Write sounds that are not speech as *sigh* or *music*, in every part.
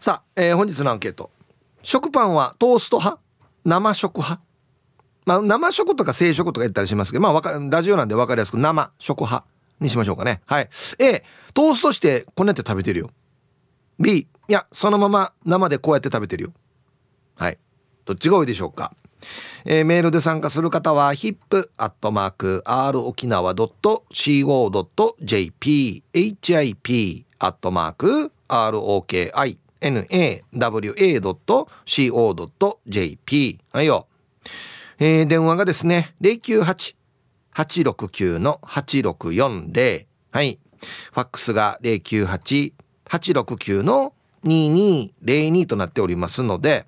さあ、えー、本日のアンケート。食パンはトースト派？生食派？まあ生食とか生食とか言ったりしますけどまあわかラジオなんで分かりやすく生食派にしましょうかね。はい。A トーストしてこんなやって食べてるよ。B いやそのまま生でこうやって食べてるよ。はい。どっちが多いでしょうか？えー、メールで参加する方は hip.r 沖 nawa.co.jp はいよ、えー、電話がですね098-869-8640はい。ファックスが098-869-2202となっておりますので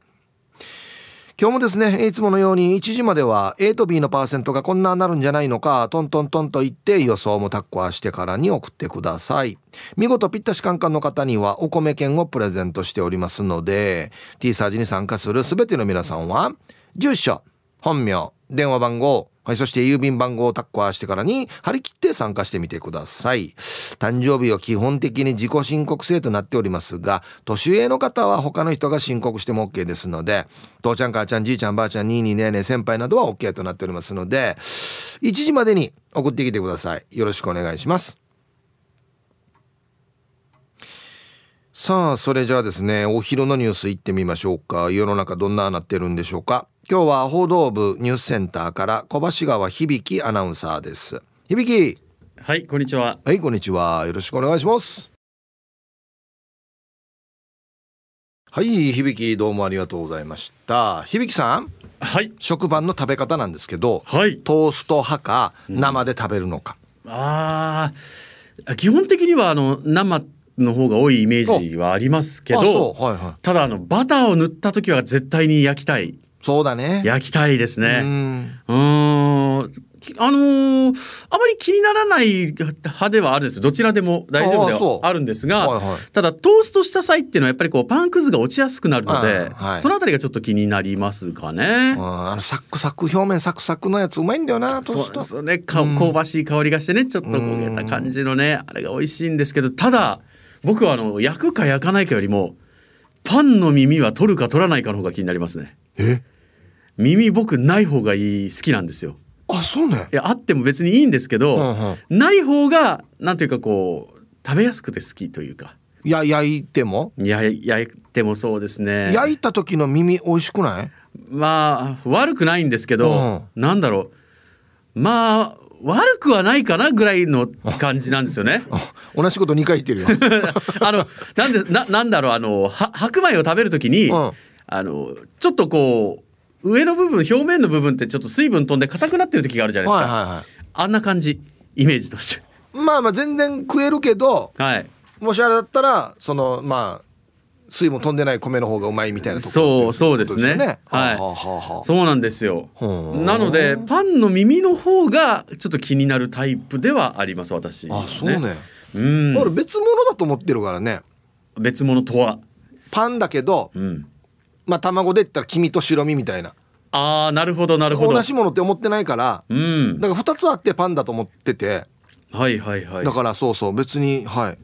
今日もですねいつものように1時までは A と B のパーセントがこんななるんじゃないのかトントントンと言って予想もタッコアしてからに送ってください。見事ぴったしカンカンの方にはお米券をプレゼントしておりますので T サージに参加する全ての皆さんは住所本名電話番号はい、そして郵便番号をタッカーしてからに張り切って参加してみてください。誕生日は基本的に自己申告制となっておりますが、年上の方は他の人が申告しても OK ですので、父ちゃん母ちゃんじいちゃんばあちゃんにいにねえねえ先輩などは OK となっておりますので、1時までに送ってきてください。よろしくお願いします。さあ、それじゃあですね、お昼のニュース行ってみましょうか。世の中どんななってるんでしょうか。今日は報道部ニュースセンターから小橋川響アナウンサーです。響。はいこんにちは。はいこんにちは。よろしくお願いします。はい響どうもありがとうございました。響さん。はい。食パンの食べ方なんですけど、はい、トースト派か生で食べるのか、うん、ああ基本的にはあの生の方が多いイメージはありますけど、はいはい、ただあのバターを塗った時は絶対に焼きたいそうだね。焼きたいですね。うん。あのー、あまり気にならない派ではあるんですどちらでも大丈夫ではあるんですが、はいはい、ただトーストした際っていうのはやっぱりこうパンくずが落ちやすくなるので、はい、そのあたりがちょっと気になりますかね。あのサクサク表面サクサクのやつうまいんだよなトースト。そうですね香ばしい香りがしてねちょっと焦げた感じのねあれが美味しいんですけどただ僕はあの焼くか焼かないかよりもパンの耳は取るか取らないかの方が気になりますね。え？耳僕ない方がいい好きなんですよ。あそうねいやあっても別にいいんですけど、うんうん、ない方がなんていうかこう食べやすくて好きというか。いや焼いても？や焼いてもそうですね。焼いた時の耳美味しくない？まあ悪くないんですけど、うん、なんだろう。まあ悪くはないかなぐらいの感じなんですよね。*laughs* 同じこと2回言ってるよ。*laughs* あのなんでななんだろうあのは白米を食べる時に、うん、あのちょっとこう上の部分表面の部分ってちょっと水分飛んで硬くなってる時があるじゃないですか、はいはいはい、あんな感じイメージとして。まあまあ全然食えるけど、はい、もしあれだったらそのまあ水分飛んでない米の方がうまいみたいなところ、そうそうですね、ね、はい、ははそうなんですよ。なのでパンの耳の方がちょっと気になるタイプではあります私、ね、あそうね。うん。俺別物だと思ってるからね。別物とは。パンだけど、うん、まあ卵で言ったら黄身と白身みたいな。ああなるほどなるほど。同じものって思ってないから、うん、だから2つあってパンだと思ってて。はいはいはい。だからそうそう別にはい。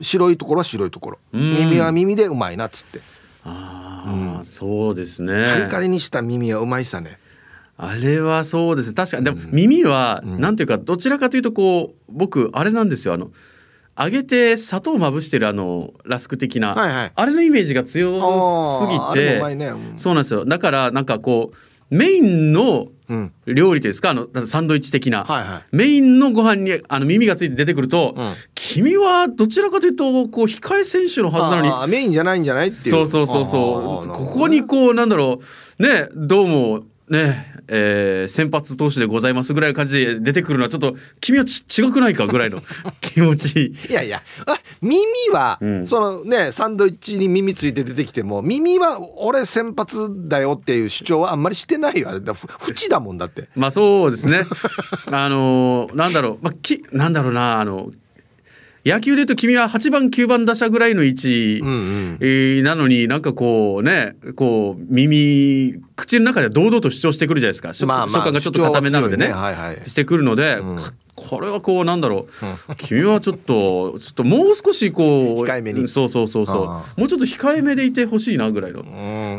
白いところは白いところ、耳は耳でうまいなっつって。ああ、うん、そうですね。カリカリにした耳はうまいさね。あれはそうです。ね確かにでも耳は、うん、なんていうかどちらかというとこう僕あれなんですよ。あの揚げて砂糖をまぶしてるあのラスク的な、はいはい、あれのイメージが強すぎて、ね。うん、そうなんですよ。だからなんかこうメインの料理ですか？あのサンドイッチ的な、はいはい、メインのご飯にあの耳がついて出てくると、うん、君はどちらかというとこう控え選手のはずなのに。メインじゃないんじゃないっていう。そうそうそうそう。ここにこうなんだろう。ねどうもねえー、先発投手でございますぐらいの感じで出てくるのはちょっと君は違くないかぐらいの気持ち。*laughs* いやいや耳は、うん、そのねサンドイッチに耳ついて出てきても耳は俺先発だよっていう主張はあんまりしてないよあれ。だ縁だもんだって。まあそうですね。あのなんだろう、まあ、きなんだろうなあの野球で言うと君は8番9番打者ぐらいの位置、うんうん、えー、なのになんかこうねこう耳口の中で堂々と主張してくるじゃないですか、まあまあ、がちょっと固めなのでね、ね。はいはい、してくるので、うん、これはこうなんだろう。君はちょっとちょっともう少しこう控えめに。そうそうそうそう。もうちょっと控えめでいてほしいなぐらいの。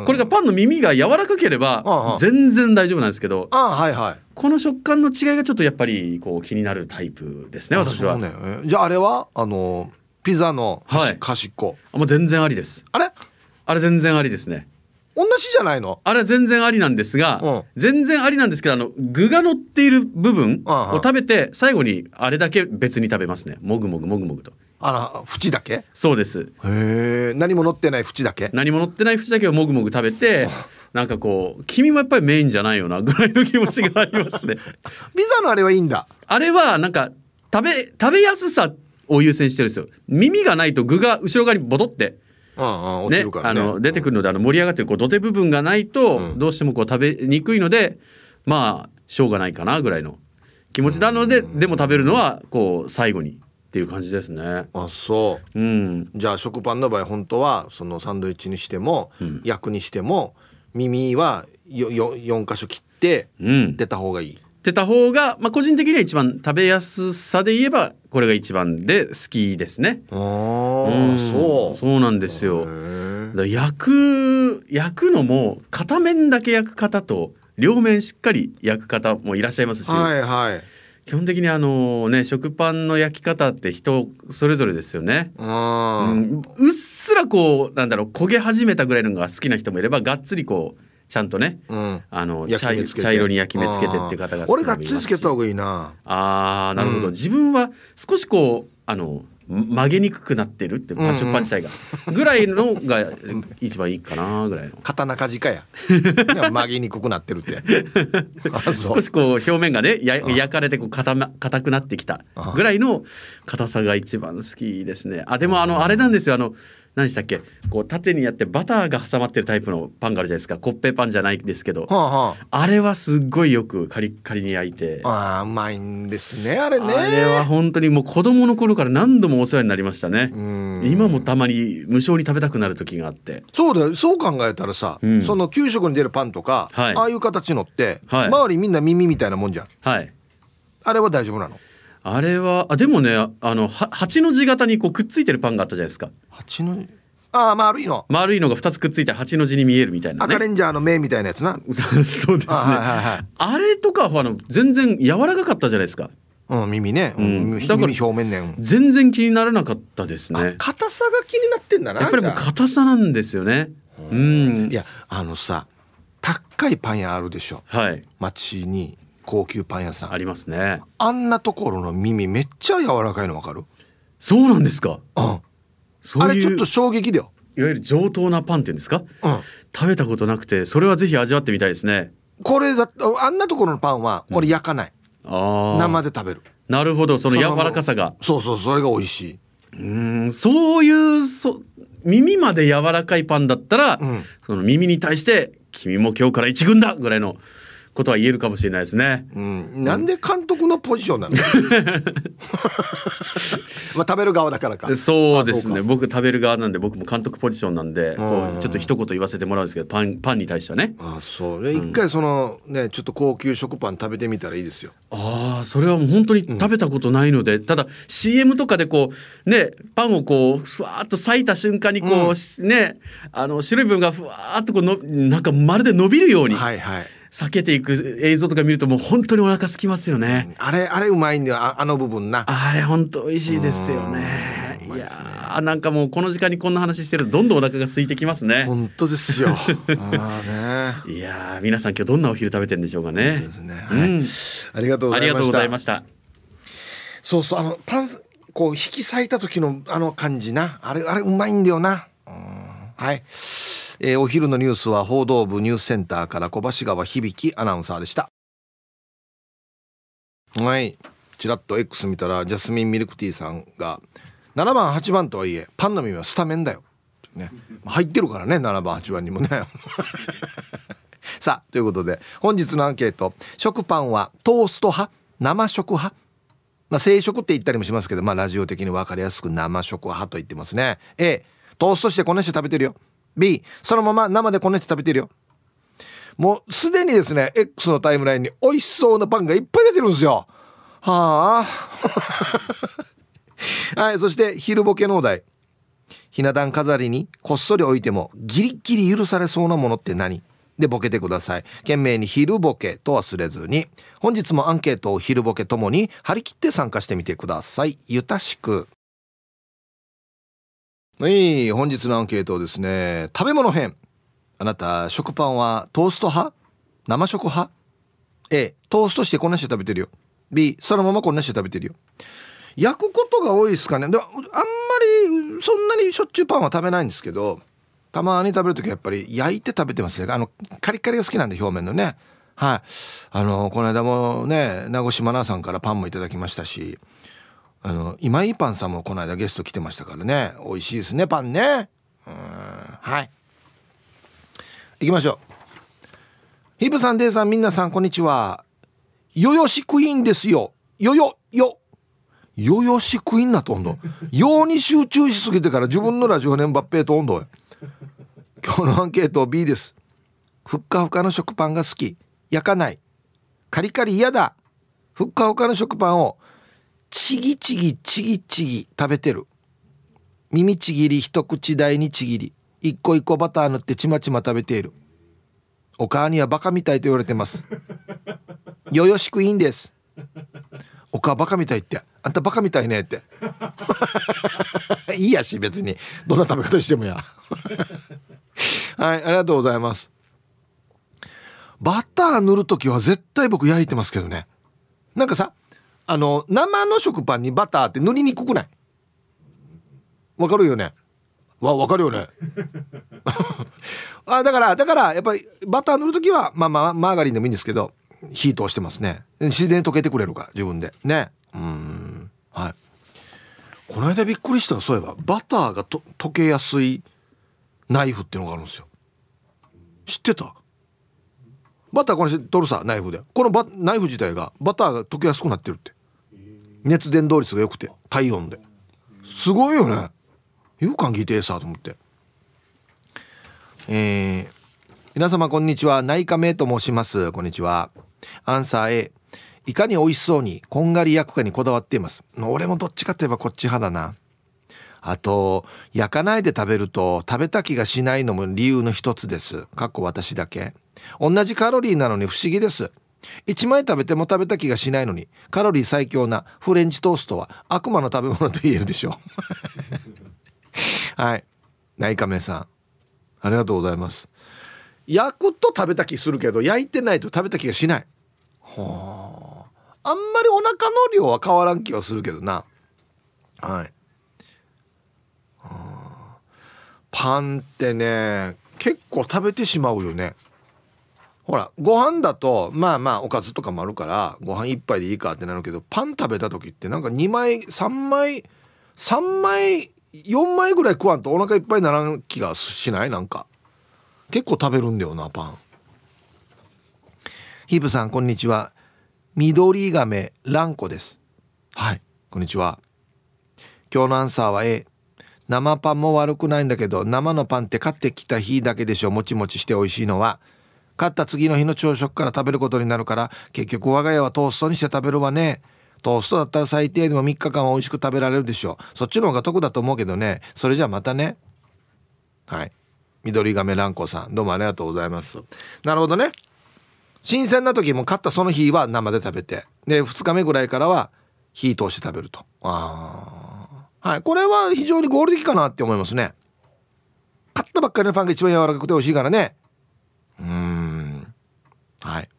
これがパンの耳が柔らかければ全然大丈夫なんですけどあはいはい。この食感の違いがちょっとやっぱりこう気になるタイプですね私は、ね、じゃああれはあのピザの端っこ、はい、もう全然ありです。あれ？あれ全然ありですね同じじゃないの？あれは全然ありなんですが、うん、全然ありなんですけどあの具が乗っている部分を食べて最後にあれだけ別に食べますね。もぐもぐもぐもぐと。あら縁だけ？そうです。へえ。何も乗ってない縁だけ？何も乗ってない縁だけをもぐもぐ食べてなんかこう君もやっぱりメインじゃないよなぐらいの気持ちがありますね。ピザのあれはいいんだ。あれはなんか食べ食べやすさを優先してるんですよ。耳がないと具が後ろ側にボトってね、あの出てくるのであの盛り上がってるこう土手部分がないとどうしてもこう食べにくいので、まあしょうがないかなぐらいの気持ちなので、でも食べるのはこう最後にっていう感じですね。あそう、うん、じゃあ食パンの場合本当はそのサンドイッチにしても、うん、焼くにしても耳はよよ4箇所切って出た方がいい。出た方が、まあ、個人的には一番食べやすさで言えばこれが一番で好きですね。ああ、うん、そう。そうなんですよ。焼く焼くのも片面だけ焼く方と両面しっかり焼く方もいらっしゃいますし、はいはい、基本的にあのね食パンの焼き方って人それぞれですよね。うん、うっすらこうなんだろう焦げ始めたぐらいのが好きな人もいればがっつりこうちゃんとね、うん、あの茶色に焼き目つけてって方が俺がっつりつけた方がいいな。あーなるほど、うん、自分は少しこうあの曲げにくくなってるってマッシュパン自体が、ぐらいのが一番いいかなぐらいの。刀鍛冶かや。*laughs* 曲げにくくなってるって。*laughs* 少しこう表面がねや焼かれてこう硬硬くなってきたぐらいの硬さが一番好きですね。あでもあのあれなんですよ。あの何でしたっけ？こう縦にやってバターが挟まってるタイプのパンがあるじゃないですか。コッペパンじゃないですけど、はあはあ、あれはすっごいよくカリカリに焼いて。ああうまいんですねあれね。あれは本当にもう子供の頃から何度もお世話になりましたね。今もたまに無償に食べたくなる時があって。そうだよ。そう考えたらさ、うん、その給食に出るパンとか、はい、ああいう形のって、はい、周りみんな耳みたいなもんじゃん。はい。あれは大丈夫なの？あれはあでもねあの八の字型にこうくっついてるパンがあったじゃないですか。八のああ丸いの。丸いのが2つくっついて八の字に見えるみたいな、ね、赤レンジャーの目みたいなやつな。*laughs* そうですね。あはいはいはい、あれとかはあの全然柔らかかったじゃないですか。うん、耳ね、うん、だから表面ね。全然気にならなかったですね。硬さが気になってんだなやっぱりもう硬さなんですよね。うん。いやあのさ高いパン屋あるでしょ。はい。街に高級パン屋さん。ありますね。あんなところの耳めっちゃ柔らかいのわかる？そうなんですか？うん。あれちょっと衝撃だよ。いわゆる上等なパンっていうんですか、うん、食べたことなくてそれはぜひ味わってみたいですね。これだあんなところのパンは俺焼かない、うん、生で食べる。なるほど。その柔らかさが。そうそうそれが美味しい。うんそういうそ耳まで柔らかいパンだったら、うん、その耳に対して「君も今日から一軍だ!」ぐらいのことは言えるかもしれないですね。うん、なんで監督のポジションなの *laughs* まあ食べる側だからか。そうですね。僕食べる側なんで僕も監督ポジションなんで、こうちょっと一言言わせてもらうんですけど、パンパンに対してはね。あそうね。一回そのねちょっと高級食パン食べてみたらいいですよ。ああ、それはもう本当に食べたことないので、うん、ただ CM とかでこうねパンをこうふわっと裂いた瞬間にこう、うん、ねあの白い部分がふわっとこうのなんかまるで伸びるように。はいはい。避けていく映像とか見るともう本当にお腹空きますよね、うん、あれあれうまいんだよ。あの部分な。あれ本当美味しいですよね。いやなんかもうこの時間にこんな話してるとどんどんお腹が空いてきますね。本当ですよ。*laughs* あね。いや皆さん今日どんなお昼食べてんでしょうかね。ね、はい、うん、ありがとうございました。そうそうあのパンこう引き裂いた時のあの感じな。あれあれうまいんだよな、うん、はいえー、お昼のニュースは報道部ニュースセンターから小橋川響アナウンサーでした。はい。ちらっと X 見たらジャスミンミルクティーさんが7番8番とはいえパンの耳はスタメンだよ、ね、入ってるからね7番8番にもね。*laughs* さあということで本日のアンケート。食パンはトースト派？生食派？まあ、生食って言ったりもしますけど、まあ、ラジオ的に分かりやすく生食派と言ってますね。A トーストしてこねして食べてるよ。B そのまま生でこねて食べてるよ。もうすでにですね X のタイムラインに美味しそうなパンがいっぱい出てるんですよ。はあ。*laughs* はいそして昼ボケのお題。ひな壇飾りにこっそり置いてもギリギリ許されそうなものって何？でボケてください。懸命に昼ボケと忘れずに。本日もアンケートを昼ボケともに張り切って参加してみてください。ゆたしく。はい本日のアンケートですね。食べ物編。あなた食パンはトースト派？生食派？A トーストしてこんなして食べてるよ。B そのままこんなして食べてるよ。焼くことが多いですかね。であんまりそんなにしょっちゅうパンは食べないんですけどたまに食べる時はやっぱり焼いて食べてますね。あのカリカリが好きなんで表面のね。はい。あのこの間もね名越真奈さんからパンもいただきましたしあの今井パンさんもこの間ゲスト来てましたからね。美味しいですねパンね。うんはい。行きましょう。ヒブさんデイさんみなさんこんにちは。よよしクイーンですよ。よよよ。よよしクイーンなとんど *laughs* ように集中しすぎてから自分のラジオネームバッペーと温度今日のアンケート B です。ふっかふかの食パンが好き。焼かない。カリカリ嫌だ。ふっかふかの食パンをちぎちぎちぎちぎ食べてる。耳ちぎり一口大にちぎり。一個一個バター塗ってちまちま食べている。お母にはバカみたいと言われてます。よよしくいいんです。お母バカみたいって。あんたバカみたいねって。*laughs* いいやし別に。どんな食べ方してもや。*laughs* はいありがとうございます。バター塗る時は絶対僕焼いてますけどね。なんかさあの生の食パンにバターって塗りにくくない？わかるよね？わ分かるよね？*laughs* あだからだからやっぱりバター塗る時はまあまあマーガリンでもいいんですけど火通してますね。自然に溶けてくれるから自分で。ね。うん。はい。この間びっくりしたそういえばバターがと溶けやすいナイフっていうのがあるんですよ。知ってた？バターこれ取るさナイフで。このバナイフ自体がバターが溶けやすくなってるって。熱伝導率が良くて体温で。すごいよね。よく考えてさと思って。えー、皆様こんにちは。内科名と申します。こんにちは。アンサー A いかに美味しそうにこんがり焼くかにこだわっています。俺もどっちかといえばこっち派だな。あと焼かないで食べると食べた気がしないのも理由の一つです。かっこ私だけ。同じカロリーなのに不思議です。1枚食べても食べた気がしないのにカロリー最強なフレンチトーストは悪魔の食べ物と言えるでしょう。*laughs* はい。内科名さん。ありがとうございます。焼くと食べた気するけど焼いてないと食べた気がしない。はあ。あんまりお腹の量は変わらん気はするけどな。はい。パンってね結構食べてしまうよね。ほらご飯だとまあまあおかずとかもあるからご飯一杯でいいかってなるけどパン食べた時ってなんか2枚3枚3枚4枚ぐらい食わんとお腹いっぱいにならん気がしない？なんか。結構食べるんだよなパン。ヒープさんこんにちは。緑亀ランコです。はいこんにちは。今日のアンサーは A 生パンも悪くないんだけど生のパンって買ってきた日だけでしょ。もちもちして美味しいのは買った次の日の朝食から食べることになるから結局我が家はトーストにして食べるわね。トーストだったら最低でも3日間は美味しく食べられるでしょう。そっちの方が得だと思うけどね。それじゃあまたね。はい。緑亀蘭子さんどうもありがとうございます。なるほどね。新鮮な時も買ったその日は生で食べて。で2日目ぐらいからは火通して食べると。ああはい。これは非常に合理的かなって思いますね。買ったばっかりのパンが一番柔らかくて美味しいからね。うん。はい。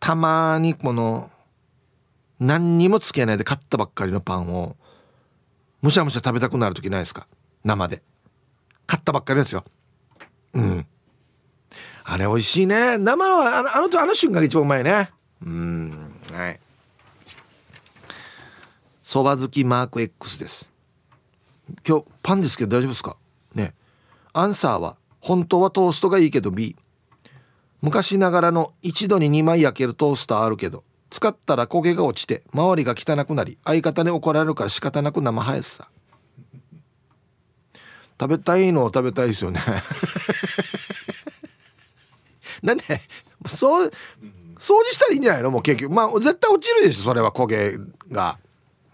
たまにこの何にもつけないで買ったばっかりのパンをむしゃむしゃ食べたくなる時ないですか？生で。買ったばっかりですよ。うん。あれ美味しいね。生のあのあのあの瞬間が一番うまいね。うん。はい。そば好きマーク X です。今日パンですけど大丈夫ですか？ね。アンサーは本当はトーストがいいけど B 昔ながらの一度に2枚焼けるトースターあるけど使ったら焦げが落ちて周りが汚くなり相方に怒られるから仕方なく生ハヤスさ。食べたいのを食べたいですよね。*laughs* なんでそう掃除したらいいんじゃないの？もう結局。まあ絶対落ちるでしょそれは焦げが。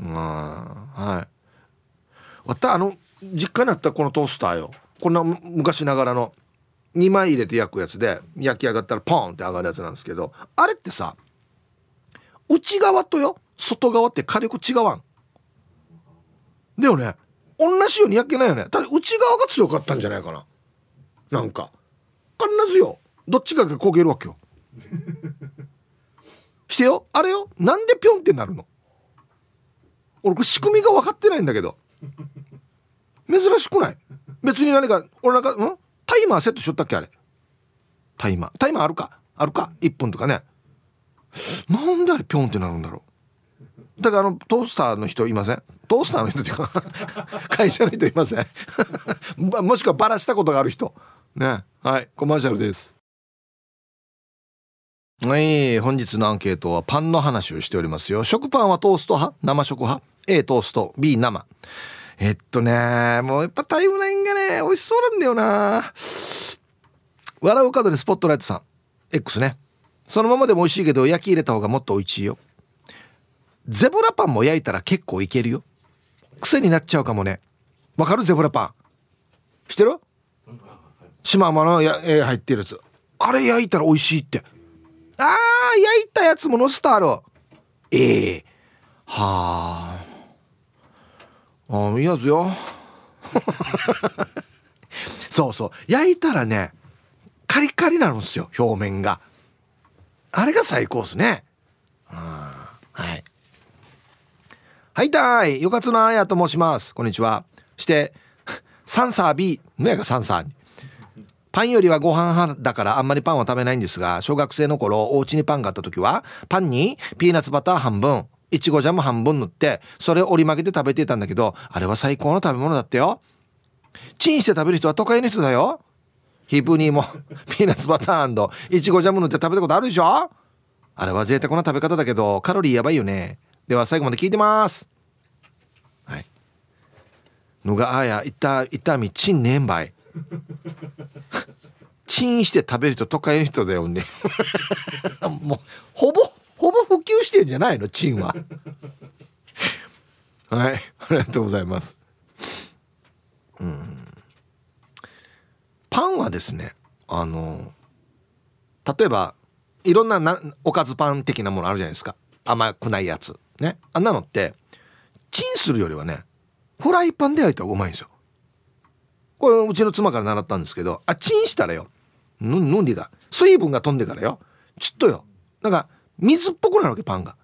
うんはい。わたあの実家にあったこのトースターよ。こんな昔ながらの2枚入れて焼くやつで焼き上がったらポンって上がるやつなんですけどあれってさ内側とよ外側って火力違わん。だよね。同じように焼けないよね。ただ内側が強かったんじゃないかな。なんか。必ずよ。どっちかが焦げるわけよ。*laughs* してよ。あれよ。なんでピョンってなるの？俺これ仕組みが分かってないんだけど。珍しくない？別に何か俺なんかん？タイマーセットしとったっけあれ？タイマー。タイマーあるか？あるか？1分とかね。なんであれピョンってなるんだろう？だからあのトースターの人いません？トースターの人っていうか *laughs* 会社の人いません？*laughs* もしくはバラしたことがある人？ね。はいコマーシャルです。はい本日のアンケートはパンの話をしておりますよ。食パンはトースト派？生食派？A トースト。B 生。えっとねもうやっぱタイムラインがね美味しそうなんだよな。笑う角にスポットライトさん X ね。そのままでも美味しいけど焼き入れた方がもっと美味しいよ。ゼブラパンも焼いたら結構いけるよ。癖になっちゃうかもね。わかる？ゼブラパン。知ってる？シマウマのや絵入ってるやつ。あれ焼いたら美味しいって。あー焼いたやつものスタールええー、はああいいやつよ。*laughs* そうそう。焼いたらねカリカリなるんですよ表面が。あれが最高っすね。はい。はいたい。よかつなあやと申します。こんにちは。してサンサー B のやがサンサーに。パンよりはご飯派だからあんまりパンは食べないんですが小学生の頃お家にパンがあった時はパンにピーナッツバター半分。いちごジャム半分塗ってそれを折り曲げて食べていたんだけどあれは最高の食べ物だったよ。チンして食べる人は都会の人だよ。ヒープニーも *laughs* ピーナッツバターいちごジャム塗って食べたことあるでしょ？あれは贅沢な食べ方だけどカロリーやばいよね。では最後まで聞いてます。はい。ぬがあやいたいたみちんねんばい。*laughs* チンして食べる人都会の人だよね。*laughs* もうほぼほぼ普及してんじゃないの？チンは。*laughs* はい。ありがとうございます。うん。パンはですねあの例えばいろんななおかずパン的なものあるじゃないですか。甘くないやつ。ね。あんなのってチンするよりはねフライパンで焼いた方がうまいんですよ。これうちの妻から習ったんですけどあチンしたらよぬぬんりが水分が飛んでからよちょっとよ。なんか水っぽくなるわけパンが。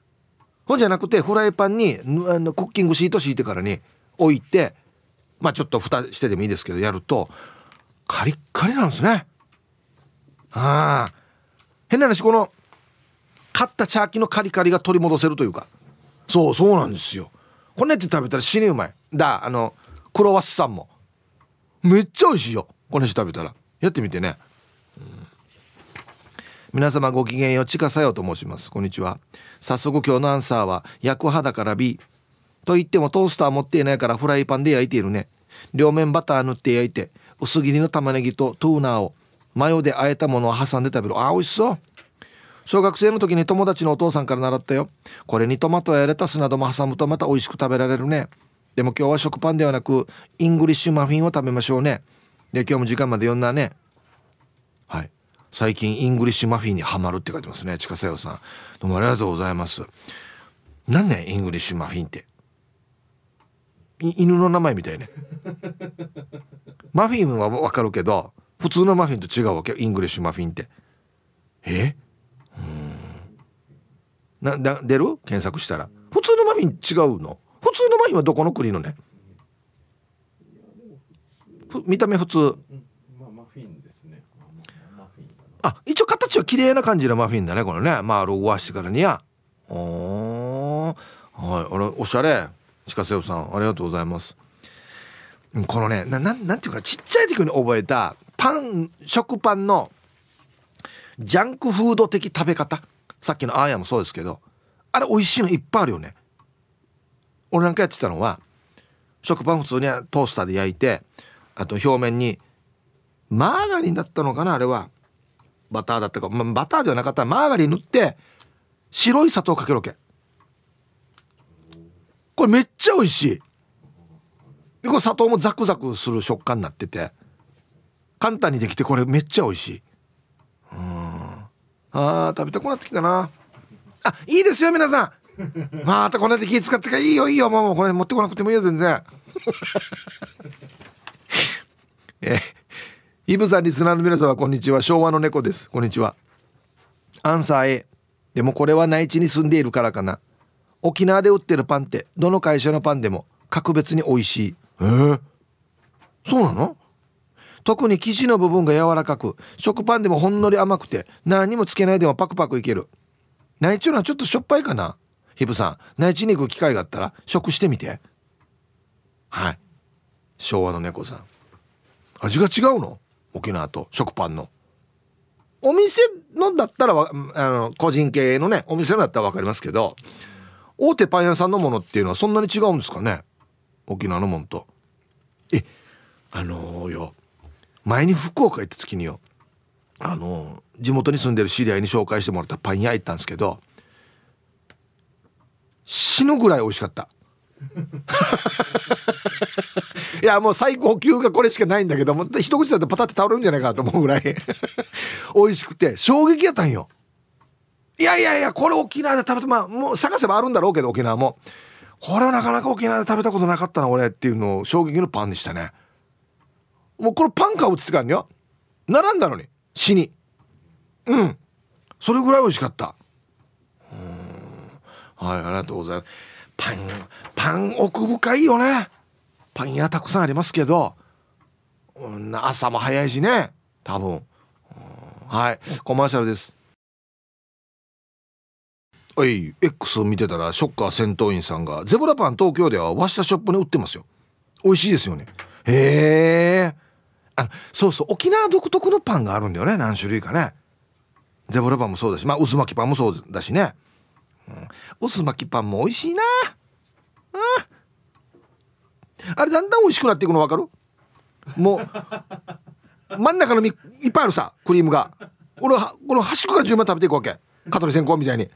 ほんじゃなくてフライパンにあのクッキングシート敷いてからに置いてまあちょっと蓋してでもいいですけどやるとカリッカリなんですね。ああ。変な話この買ったチャーキのカリカリが取り戻せるというか。そうそうなんですよ。こんなやって食べたら死にうまいだあのクロワッサンも。めっちゃ美味しいよこの人食べたら。やってみてね、皆様ごきげんようちかさよと申します。こんにちは。早速今日のアンサーは焼く派だから B と言ってもトースター持っていないからフライパンで焼いているね。両面バター塗って焼いて薄切りの玉ねぎと tuna をマヨで和えたものを挟んで食べる。あ美味しそう。小学生の時に友達のお父さんから習ったよ。これにトマトやレタスなども挟むとまた美味しく食べられるね。でも今日は食パンではなくイングリッシュマフィンを食べましょうね。で今日も時間まで読んだね。最近イングリッシュマフィンにはまるって書いてますね。近さよさん。どうもありがとうございます。何ねイングリッシュマフィンって。犬の名前みたいね。マフィンはわかるけど普通のマフィンと違うわけイングリッシュマフィンって。え？うん。なな出る？検索したら。普通のマフィン違うの？普通のマフィンはどこの国のね？見た目普通、あ一応形は綺麗な感じのマフィンだねこれね。まあロゴはしてからにやおはいあれおしゃれ。鹿瀬尾さんありがとうございます。このねなななんていうかなちっちゃい時に覚えたパン食パンのジャンクフード的食べ方。さっきのアーヤもそうですけど。あれ美味しいのいっぱいあるよね。俺なんかやってたのは食パン普通にトースターで焼いてあと表面にマーガリンだったのかなあれは。バターだったか、まあ、バターではなかった。らマーガリン塗って白い砂糖かけるわけ。これめっちゃ美味しい。でこれ砂糖もザクザクする食感になってて。簡単にできてこれめっちゃ美味しい。うん。あー食べたくなってきたな。あいいですよ皆さん。またこんなで気使ってか。いいよいいよ。もうこれ持ってこなくてもいいよ全然。*laughs* えイブさんリスナーの皆様こんにちは。昭和の猫です。こんにちは。アンサー A でもこれは内地に住んでいるからかな。沖縄で売ってるパンってどの会社のパンでも格別に美味しい。えー、そうなの？特に生地の部分が柔らかく食パンでもほんのり甘くて何にもつけないでもパクパクいける。内地のはちょっとしょっぱいかな。ヒブさん内地に行く機会があったら食してみて。はい。昭和の猫さん。味が違うの？沖縄と食パンの。お店のだったらあの個人経営のねお店のだったら分かりますけど大手パン屋さんのものっていうのはそんなに違うんですかね？沖縄のもんと。えあのー、よ前に福岡行った時によあのー、地元に住んでる知り合いに紹介してもらったパン屋行ったんですけど死ぬぐらい美味しかった。いやもう最高級がこれしかないんだけども一口だとパタって倒れるんじゃないかなと思うぐらい。*laughs* 美味しくて衝撃やったんよ。いやいやいやこれ沖縄で食べてまあもう探せばあるんだろうけど沖縄も。これはなかなか沖縄で食べたことなかったな俺っていうのを衝撃のパンでしたね。もうこれパン買うって言ってからによ。並んだのに死に。うん。それぐらい美味しかった。うん。はいありがとうございます。パンパン奥深いよね。パン屋たくさんありますけど、うん、朝も早いしね。多分、うん、はい。コマーシャルです。はい。X を見てたらショッカー戦闘員さんがゼブラパン東京ではワシタショップに売ってますよ。美味しいですよね。へえ。あそうそう。沖縄独特のパンがあるんだよね。何種類かね。ゼブラパンもそうだしまあ渦巻きパンもそうだしね、うん、渦巻きパンも美味しいな。うん。あれだんだん美味しくなっていくの分かる？もう真ん中のみいっぱいあるさクリームが。俺はこの端っこから順番食べていくわけ。香取線香みたいに。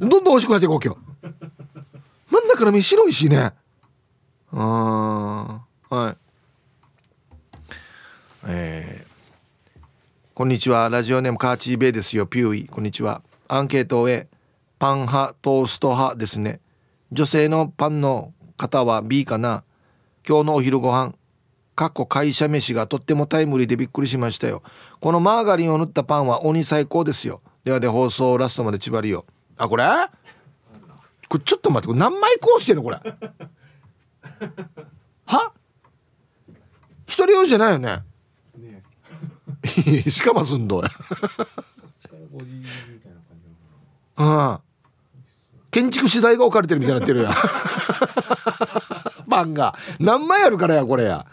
どんどん美味しくなっていくわけよ。真ん中の身白いしね。あはい。えー、こんにちは。ラジオネームカーチーベイですよ。ピューイ。こんにちは。アンケートを終えパン派トースト派ですね。女性のパンの方は B かな。今日のお昼ご飯。かっこ会社飯がとってもタイムリーでびっくりしましたよ。このマーガリンを塗ったパンは鬼最高ですよ。ではで放送ラストまで縛りよあこれ？これちょっと待ってこれ何枚こうしてんのこれ？は？一人用じゃないよね？ね *laughs* しかもすんどや *laughs* うん建築資材が置かれてるみたいになってるやパンが何枚あるからやこれや。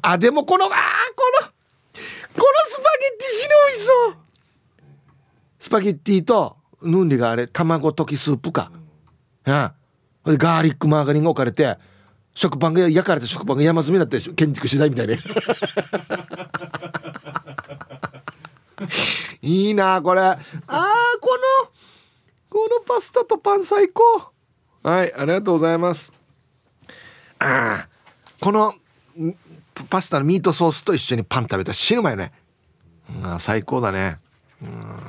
あでもこのあこのこのスパゲッティ死に美味しそう。スパゲッティとヌンリがあれ卵溶きスープか。やガーリックマーガリンが置かれて食パンが焼かれて食パンが山積みになって建築資材みたいに。*laughs* いいなこれ。あーこのこのパスタとパン最高。はいありがとうございます。ああこのパスタのミートソースと一緒にパン食べたら死ぬ前ね。あ最高だね。うん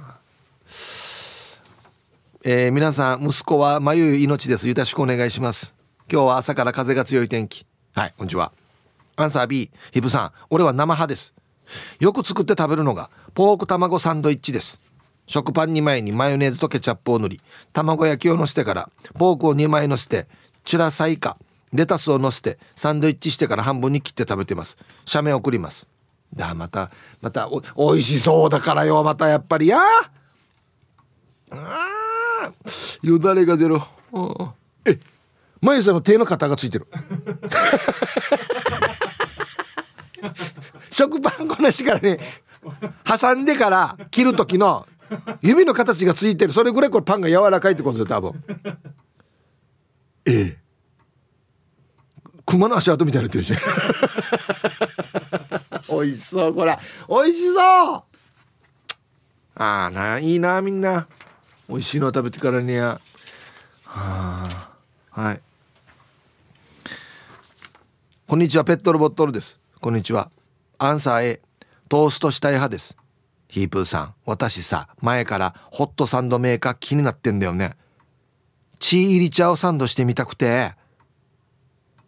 えー、皆さん息子は眉命です。よろしくお願いします。今日は朝から風が強い天気。はいこんにちは。アンサー B ヒブさん俺は生派です。よく作って食べるのがポーク卵サンドイッチです。食パン2枚にマヨネーズとケチャップを塗り卵焼きをのせてからポークを2枚のせてチュラサイカレタスをのせてサンドイッチしてから半分に切って食べてます。写メ送ります。だまたまたおおいしそうだからよまたやっぱり。やあよだれが出るえまゆさんの手の型がついてる。*laughs* 食パンこなしからね挟んでから切る時の *laughs* 指の形がついてる。それぐらいこれパンが柔らかいってことで多分。ええ。熊の足跡みたいになってるし *laughs* 美味しそうこれ。美味しそう。ああないいなみんな。美味しいの食べてからには。あ。はい。こんにちはペットルボットルです。こんにちは。アンサー A トーストしたい派です。ヒープーさん私さ前からホットサンドメーカー気になってんだよね。チー入り茶をサンドしてみたくて。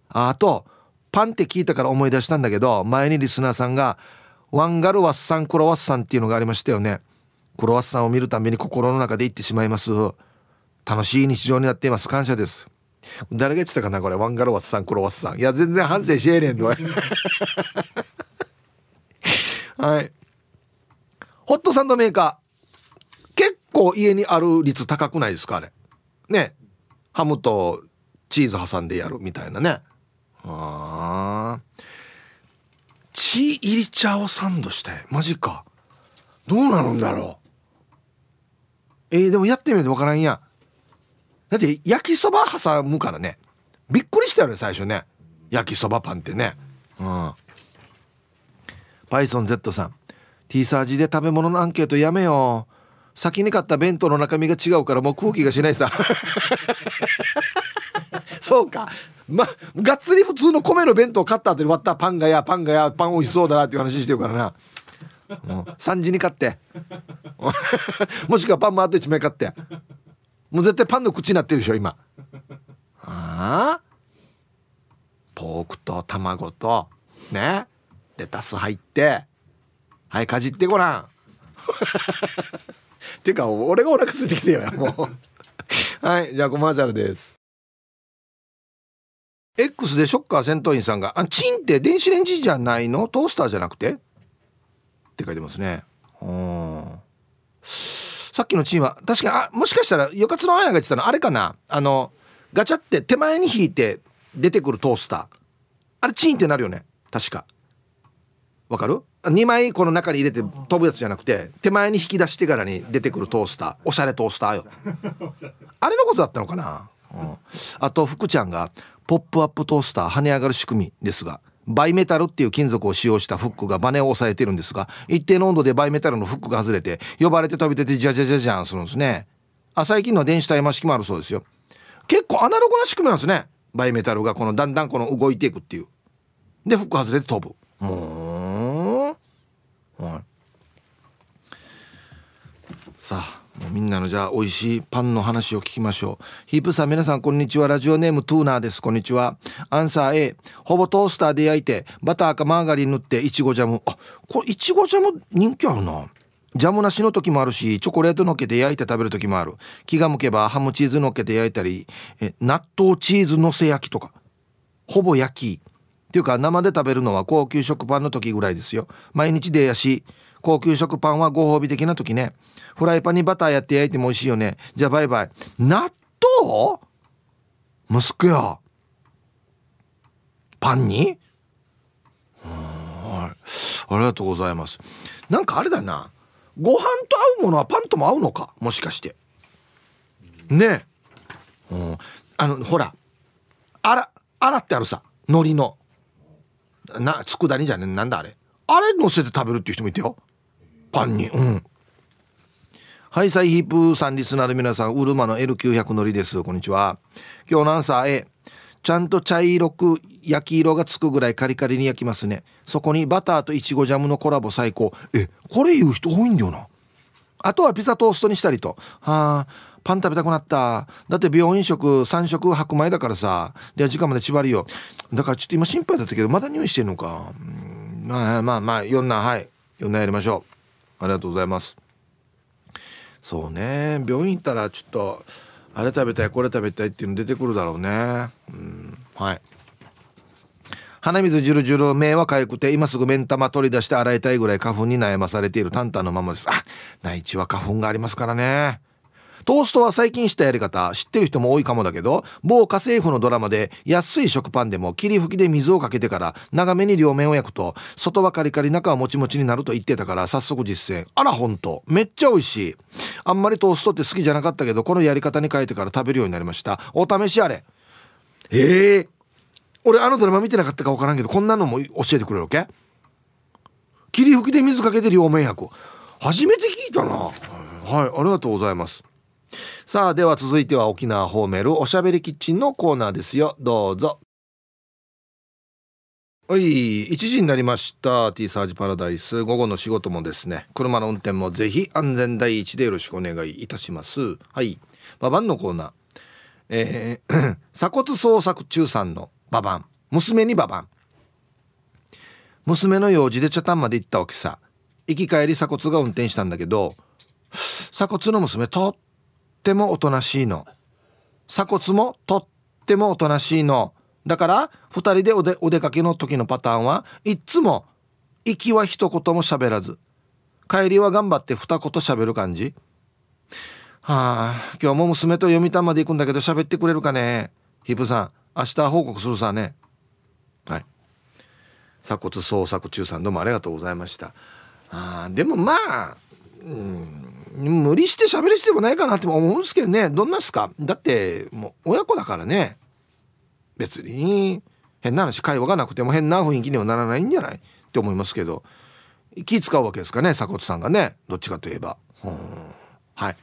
あとパンって聞いたから思い出したんだけど前にリスナーさんがワンガルワッサンクロワッサンっていうのがありましたよね。クロワッサンを見るたびに心の中で言ってしまいます。楽しい日常になっています。感謝です。誰が言ってたかなこれ。ワンガルワッサンクロワッサン。いや全然反省しえねんど *laughs* はい。ホットサンドメーカー。結構家にある率高くないですかあれ。ね。ハムとチーズ挟んでやるみたいなね。あ血入り茶をサンドしてマジか。どうなるんだろう。えー、でもやってみると分からんやだって焼きそば挟むからね。びっくりしたよね最初ね。焼きそばパンってね。うん。パイソン Z さん。T サージで食べ物のアンケートやめよう。先に買った弁当の中身が違うからもう空気がしないさ。*laughs* そうか。まがっつり普通の米の弁当買った後に割ったパンがやパンがやパン美味しそうだなっていう話してるからな。もう3時に買って。*laughs* もしくはパンもあと1枚買って。もう絶対パンの口になってるでしょ今。ああポークと卵とね？レタス入ってはいかじってごらん。っ *laughs* ていうか俺がお腹空いてきてよもう。*laughs* はいじゃあコマーシャルです。X でショッカー戦闘員さんが「あチンって電子レンジじゃないの？トースターじゃなくて?」って書いてますね。うんさっきのチンは確かにあもしかしたらよかつのあやが言ってたのあれかな？あのガチャって手前に引いて出てくるトースター。あれチンってなるよね。確かわかる？2枚この中に入れて飛ぶやつじゃなくて手前に引き出してからに出てくるトースター。おしゃれトースターよ。*laughs* あれのことだったのかな、うん、あと福ちゃんがポップアップトースター跳ね上がる仕組みですがバイメタルっていう金属を使用したフックがバネを押さえてるんですが一定の温度でバイメタルのフックが外れて呼ばれて飛び出てジャジャジャジャンするんですね。あ最近の電子対マ式もあるそうですよ。結構アナログな仕組みなんですね。バイメタルがこのだんだんこの動いていくっていう。でフック外れて飛ぶ。もうはい。さあもうみんなのじゃあ美味しいパンの話を聞きましょう。ヒープさん皆さんこんにちは。ラジオネームトゥーナーです。こんにちは。アンサー A ほぼトースターで焼いてバターかマーガリン塗っていちごジャム。あこれいちごジャム人気あるな。ジャムなしの時もあるしチョコレートのっけて焼いて食べる時もある。気が向けばハムチーズのっけて焼いたりえ納豆チーズのせ焼きとか。ほぼ焼き。っていうか生で食べるのは高級食パンの時ぐらいですよ。毎日でやし高級食パンはご褒美的な時ね。フライパンにバターやって焼いても美味しいよね。じゃあバイバイ。納豆？息子や。パンに？ありがとうございます。なんかあれだな。ご飯と合うものはパンとも合うのか？もしかして。ね。え、うん、あのほら。あらあらってあるさ。海苔の。な佃煮じゃねなんだあれ。あれ乗せて食べるっていう人もいてよ。パンに。うん。はいサイヒープさんリスナーの皆さんウルマの L900 のりです。こんにちは。今日のアンサー A ちゃんと茶色く焼き色がつくぐらいカリカリに焼きますね。そこにバターといちごジャムのコラボ最高。えこれ言う人多いんだよな。あとはピザトーストにしたりと。はあ。パン食べたくなった。だって病院食3食白米だからさ。で時間まで縛りよ。だからちょっと今心配だったけどまだ入院してんのか。まあまあまあいろんなはい。いろんなやりましょう。ありがとうございます。そうね。病院行ったらちょっとあれ食べたいこれ食べたいっていうの出てくるだろうね。うんはい。鼻水ジュルジュル目は痒くて今すぐ目ん玉取り出して洗いたいぐらい花粉に悩まされているタンタンのままです。あ内地は花粉がありますからね。トーストは最近したやり方知ってる人も多いかもだけど某家政婦のドラマで安い食パンでも霧吹きで水をかけてから長めに両面を焼くと外はカリカリ中はもちもちになると言ってたから早速実践。あらほんとめっちゃ美味しい。あんまりトーストって好きじゃなかったけどこのやり方に変えてから食べるようになりました。お試しあれ。ええー、俺あのドラマ見てなかったか分からんけどこんなのも教えてくれるわけ？霧吹きで水かけて両面焼く。初めて聞いたな。はいありがとうございます。さあでは続いては沖縄ホーメルおしゃべりキッチンのコーナーですよ。どうぞ。はい1時になりました。T サージパラダイス。午後の仕事もですね。車の運転もぜひ安全第一でよろしくお願いいたします。はい。ババンのコーナー。えー、*coughs* 鎖骨捜索中さんのババン娘にババン娘の用事で茶炭まで行ったわけさ。行き帰り鎖骨が運転したんだけど鎖骨の娘とってもおとなしいの。鎖骨もとってもおとなしいの。だから2人でおでお出かけの時のパターンはいっつも行きは一言も喋らず。帰りは頑張って二言喋る感じ。はあ今日も娘と読谷まで行くんだけど喋ってくれるかね。ヒプさん明日報告するさね。はい。鎖骨捜索中さんどうもありがとうございました。あでもまあうん。無理して喋る必要もないかなって思うんですけどね。どんなすか？だってもう親子だからね。別に変な話会話がなくても変な雰囲気にはならないんじゃない？って思いますけど。気使うわけですかね鎖骨さんがね。どっちかといえば。はい。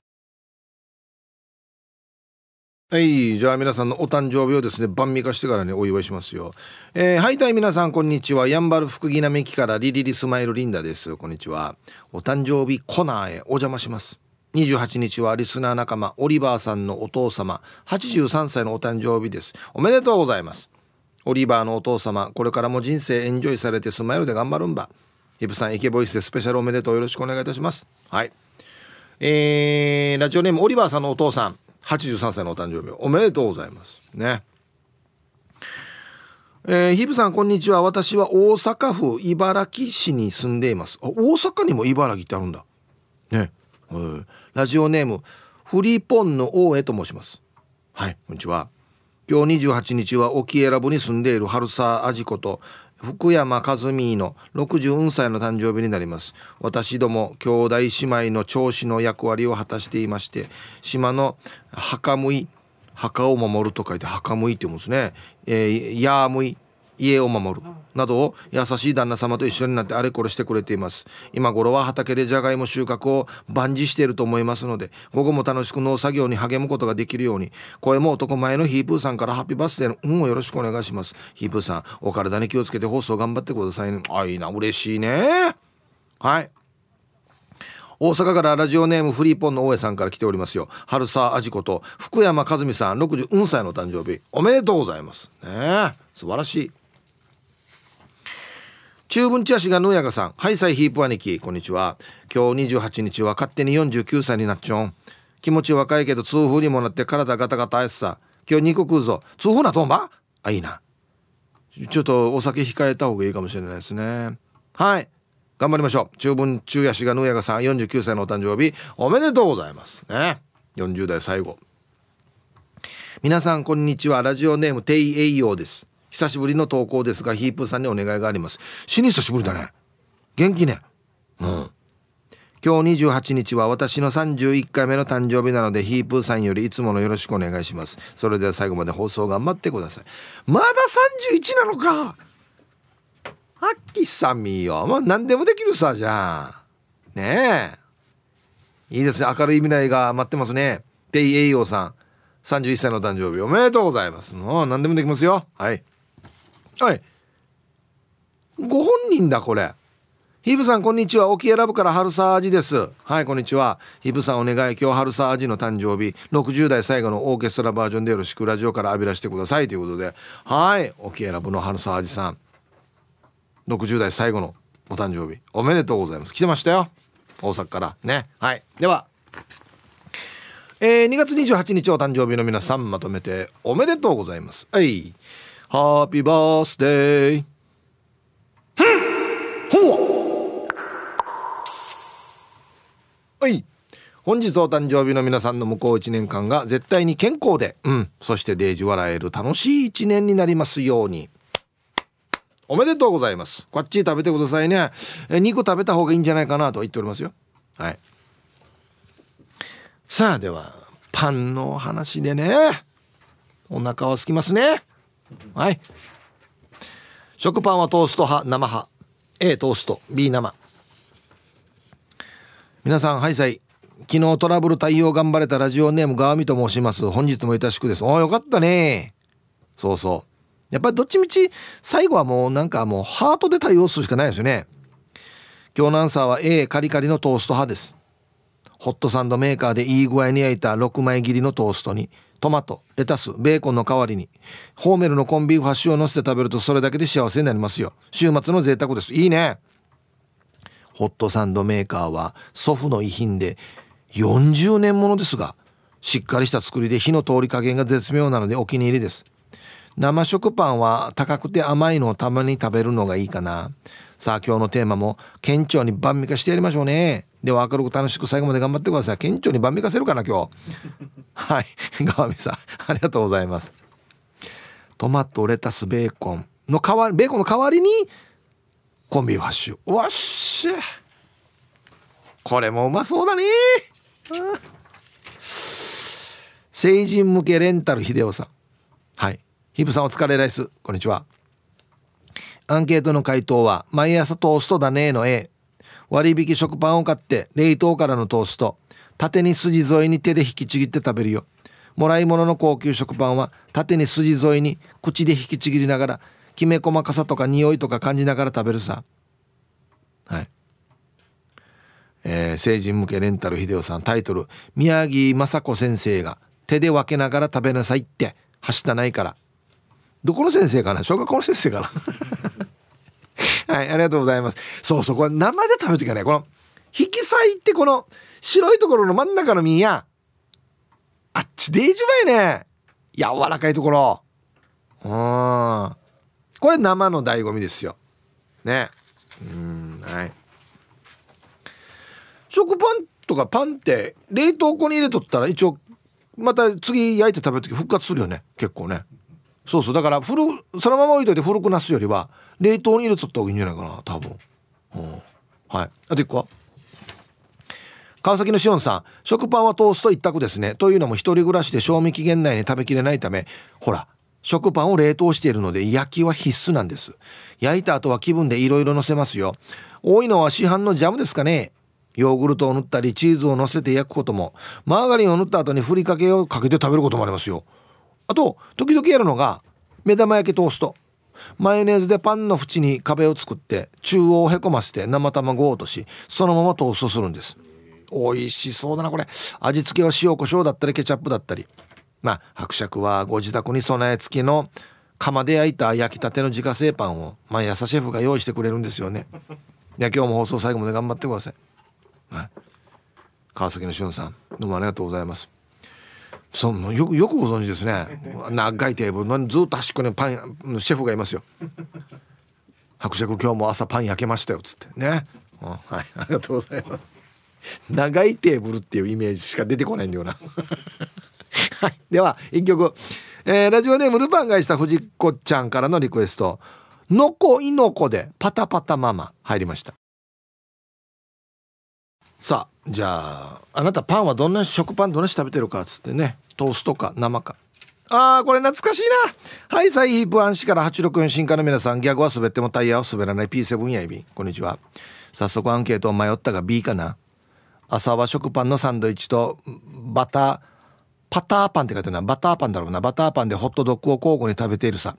はいじゃあ皆さんのお誕生日をですね晩味化してからねお祝いしますよ。えー、はいたい皆さんこんにちは。やんばる福木並木からリリリスマイルリンダです。こんにちは。お誕生日コナーへお邪魔します。28日はリスナー仲間オリバーさんのお父様83歳のお誕生日です。おめでとうございます。オリバーのお父様これからも人生エンジョイされてスマイルで頑張るんば。ヒプさんイケボイスでスペシャルおめでとうよろしくお願いいたします。はい。えー、ラジオネームオリバーさんのお父さん。83歳のお誕生日。おめでとうございます。ね。えー、ヒブさんこんにちは。私は大阪府茨木市に住んでいます。大阪にも茨城ってあるんだ。ね、えー、ラジオネームフリーポンの大江と申します。はいこんにちは。今日28日は沖永良部に住んでいる春沢アジ子と福山和美の64歳の誕生日になります。私ども兄弟姉妹の長子の役割を果たしていまして島の墓むい墓を守ると書いて墓むいって言うんですね、えー、やーむい。家を守る。などを優しい旦那様と一緒になってあれこれしてくれています。今頃は畑でじゃがいも収穫を万事していると思いますので午後も楽しく農作業に励むことができるように声も男前のヒープーさんからハッピーバースデーの運をよろしくお願いします。ヒープーさんお体に気をつけて放送頑張ってくださいね。あいいな嬉しいね。はい。大阪からラジオネームフリーポンの大江さんから来ておりますよ。春沢あじこと福山和美さん64歳の誕生日。おめでとうございます。ね素晴らしい中文茶師が野やがさん。ハイサイヒープ兄貴。こんにちは。今日28日は勝手に49歳になっちょん。気持ち若いけど痛風にもなって体ガタガタあやさ。今日2個食うぞ。痛風なとんば？あいいな。ちょっとお酒控えた方がいいかもしれないですね。はい。頑張りましょう。中文中夜市が野やがさん49歳のお誕生日。おめでとうございます。ね。40代最後。皆さんこんにちは。ラジオネームテイエイヨーです。久しぶりの投稿ですがヒープーさんにお願いがあります。死に久しぶりだね。元気ね。うん。今日28日は私の31回目の誕生日なのでヒープーさんよりいつものよろしくお願いします。それでは最後まで放送頑張ってください。まだ31なのか。ハッキーさんみよまあ何でもできるさじゃあ。ねえ。いいですね。明るい未来が待ってますね。ペイエイオさん。31歳の誕生日おめでとうございます。もう何でもできますよ。はいはい。ご本人だこれ。ヒブさんこんにちは。沖選ぶから春沢味です。はいこんにちは。ヒブさんお願い。今日春沢味の誕生日。60代最後のオーケストラバージョンでよろしくラジオから浴びらしてください。ということで。はい沖選ぶの春沢味さん。60代最後のお誕生日。おめでとうございます。来てましたよ。大阪からね。はい。では。えー、2月28日お誕生日の皆さんまとめておめでとうございます。はい。ハッピーバースデーほはい本日お誕生日の皆さんの向こう1年間が絶対に健康で、うん、そしてデージ笑える楽しい1年になりますように。おめでとうございます。こっち食べてくださいね。え肉食べた方がいいんじゃないかなと言っておりますよ。はい。さあでは、パンの話でね、お腹は空きますね。はい。食パンはトースト派生派。A トースト B 生。皆さんはいさい昨日トラブル対応頑張れたラジオネームガーミと申します。本日もいたしくです。およかったね。そうそう。やっぱりどっちみち最後はもうなんかもうハートで対応するしかないですよね。今日のアンサーは A カリカリのトースト派です。ホットサンドメーカーでいい具合に焼いた6枚切りのトーストに。トマトレタスベーコンの代わりにホーメルのコンビーフハッシュを乗せて食べるとそれだけで幸せになりますよ。週末の贅沢です。いいね。ホットサンドメーカーは祖父の遺品で40年ものですがしっかりした作りで火の通り加減が絶妙なのでお気に入りです。生食パンは高くて甘いのをたまに食べるのがいいかな。さあ今日のテーマも顕著に晩味化してやりましょうね。では明るく楽しく最後まで頑張ってください。顕著に晩味化せるかな今日。*laughs* はい。川見さんありがとうございます。トマトレタスベーコンの代わりベーコンの代わりにコンビーフハッシュわっしゃ。これもうまそうだね。成人向けレンタル秀夫さん。はい。ヒブさんお疲れライスこんにちは。アンケートの回答は毎朝トーストだねの A 割引食パンを買って冷凍からのトースト。縦に筋沿いに手で引きちぎって食べるよ。もらい物の高級食パンは縦に筋沿いに口で引きちぎりながらきめ細かさとか匂いとか感じながら食べるさ。はい。えー、成人向けレンタル秀夫さんタイトル宮城雅子先生が手で分けながら食べなさいってはしたないから。どこの先生かな？小学校の先生かな？はい、ありがとうございます。そうそう、これ生で食べるときはね、この、引き裂いてこの白いところの真ん中の実や、あっちでいじまいね。柔らかいところ。うん。これ生の醍醐味ですよ。ね。うん、はい。食パンとかパンって冷凍庫に入れとったら一応また次焼いて食べる時復活するよね結構ねそうそう。だから古そのまま置いといて古くなすよりは冷凍に入れとった方がいいんじゃないかな多分、うん、はい。あと1個は。川崎のしおんさん。食パンはトースト一択ですね。というのも一人暮らしで賞味期限内に食べきれないためほら食パンを冷凍しているので焼きは必須なんです。焼いた後は気分でいろいろ乗せますよ。多いのは市販のジャムですかね。ヨーグルトを塗ったりチーズを乗せて焼くことも。マーガリンを塗った後にふりかけをかけて食べることもありますよ。あと時々やるのが目玉焼きトースト。マヨネーズでパンの縁に壁を作って中央をへこませて生卵を落としそのままトーストするんです。美味しそうだなこれ。味付けは塩コショウだったりケチャップだったり。まあ伯爵はご自宅に備え付きの釜で焼いた焼きたての自家製パンを毎朝シェフが用意してくれるんですよね。いや今日も放送最後まで頑張ってください、川崎のしゅんさんどうもありがとうございます。そのよくよくご存知ですね。長いテーブルのずっと端っこにパンシェフがいますよ伯爵今日も朝パン焼けましたよっつって。ね、うん、はい。ありがとうございます。長いテーブルっていうイメージしか出てこないんだよな。*laughs* はい。では一曲、えー、ラジオネームルパンがした藤子ちゃんからのリクエスト「のこいのこ」で「パタパタママ」入りました。さあじゃああなたパンはどんな食パンどんなし食べてるかっつってねトーストか生か。あーこれ懐かしいな。はいサイヒープアンシから864進化の皆さんギャグは滑ってもタイヤは滑らない P7 やいびこんにちは。早速アンケートを迷ったが B かな。朝は食パンのサンドイッチとバターパターパンって書いてるな。バターパンだろうな。バターパンでホットドッグを交互に食べているさ。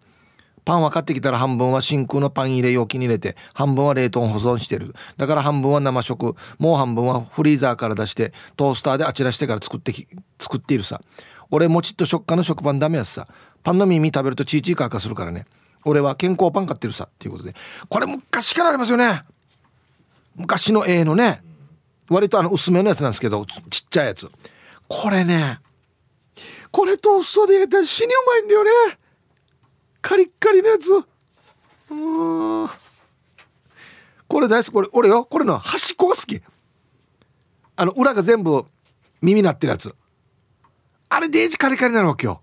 パンは買ってきたら半分は真空のパン入れ容器に入れて半分は冷凍保存してる。だから半分は生食。もう半分はフリーザーから出してトースターであちらしてから作ってき作っているさ。俺もちっと食感の食パンダメやつさ。パンの耳食べるとチーチーカーカするからね。俺は健康パン買ってるさ。っていうことで。これ昔からありますよね。昔の A のね。割とあの薄めのやつなんですけどちっちゃいやつ。これね。これトーストで入れたら死にうまいんだよね。カリッカリのやつう。んこれ大好き。これ俺よ。これの端っこが好き。あの裏が全部耳なってるやつ。あれデージカリカリなのわけよ。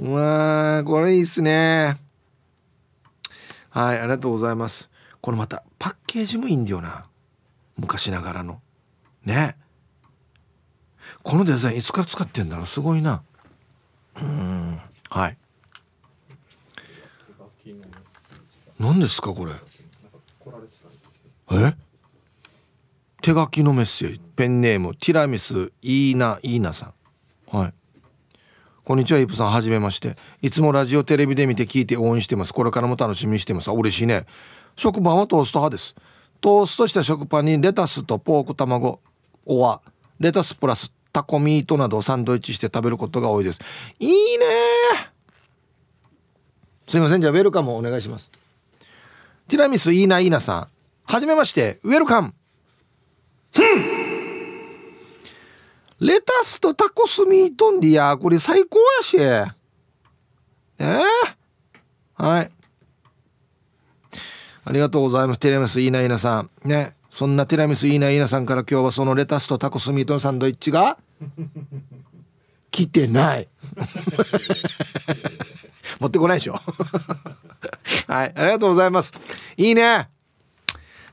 うわこれいいっすね。はいありがとうございます。これまたパッケージもいいんだよな。昔ながらの。ね。このデザインいつから使ってんだろう。すごいな。うん。はい。何ですかこれ？え？手書きのメッセージ。ペンネームティラミスイーナイーナさん。はい。こんにちはイプさん。はじめまして。いつもラジオテレビで見て聞いて応援してます。これからも楽しみにしてます。嬉しいね。食パンはトースト派です。トーストした食パンにレタスとポーク卵おわレタスプラスタコミートなどをサンドイッチして食べることが多いです。いいねすいません。じゃあウェルカムお願いします。ティラミスいいないいなさん。はじめましてウェルカム。レタスとタコスミートンディやこれ最高やし。えー、はい。ありがとうございますティラミスいいないいなさん。ね。そんなティラミスいいないいなさんから今日はそのレタスとタコスミートンサンドイッチが *laughs* 来てない。*laughs* 持ってこないでしょはいありがとうございます。いいね。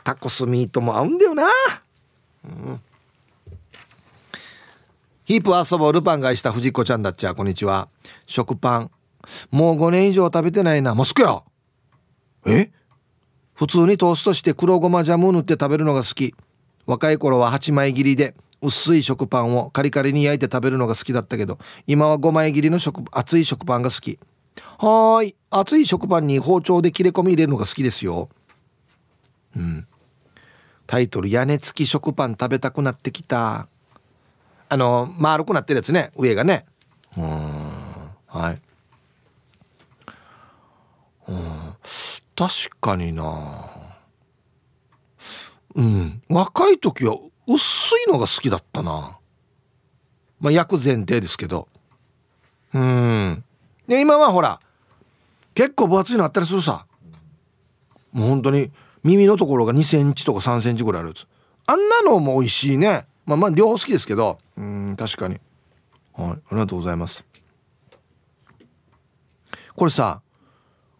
タコスミートも合うんだよな。うん。ヒープ遊ぼうルパンがした藤子ちゃんだっちゃこんにちは。食パン。もう5年以上食べてないな。モスクや。え？普通にトーストして黒ごまジャム塗って食べるのが好き。若い頃は8枚切りで薄い食パンをカリカリに焼いて食べるのが好きだったけど今は5枚切りの食厚い食パンが好き。はーい。熱い食パンに包丁で切れ込み入れるのが好きですよ。うん。タイトル屋根付き食パン食べたくなってきた。あの丸くなってるやつね。上がね。うん。はい。うん。確かにな。うん。若い時は薄いのが好きだったな。まあ焼く前提ですけど。うん。で今はほら結構分厚いのあったりするさ。もう本当に耳のところが2センチとか3センチぐらいあるやつ。あんなのも美味しいね。まあまあ両方好きですけど。うん確かに。はいありがとうございます。これさ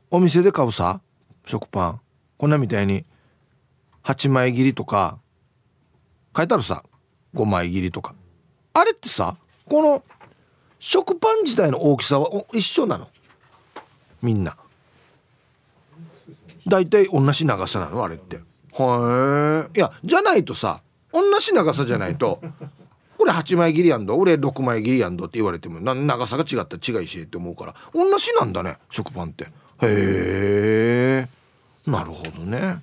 お店で買うさ食パン。こんなみたいに8枚切りとか書いてあるさ5枚切りとか。あれってさこの食パン自体の大きさは一緒なの？みんな。大体同じ長さなの？あれって。はいいやじゃないとさ同じ長さじゃないとこれ8枚切りやんど？俺6枚切りやんど？って言われても長さが違った。ら違いしって思うから。同じなんだね食パンって。へえなるほどね。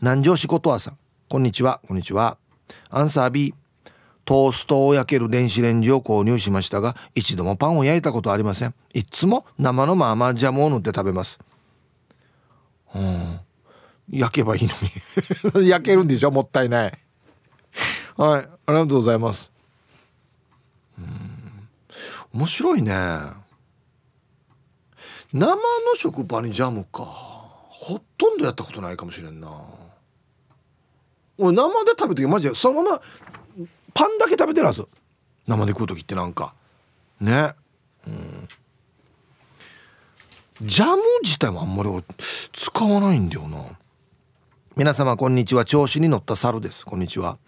南城市ことわさん。こんにちは。こんにちは。アンサー B トーストを焼ける電子レンジを購入しましたが一度もパンを焼いたことありません。いつも生のままジャムを塗って食べます。うん。焼けばいいのに。*laughs* 焼けるんでしょ？もったいない。はい。ありがとうございます。うん。面白いね。生の食パンにジャムか。ほとんどやったことないかもしれんな。俺生で食べる時マジでそのままパンだけ食べてるはず。生で食う時ってなんか。ね。うん。ジャム自体もあんまり使わないんだよな。皆様こんにちは。調子に乗った猿です。こんにちは。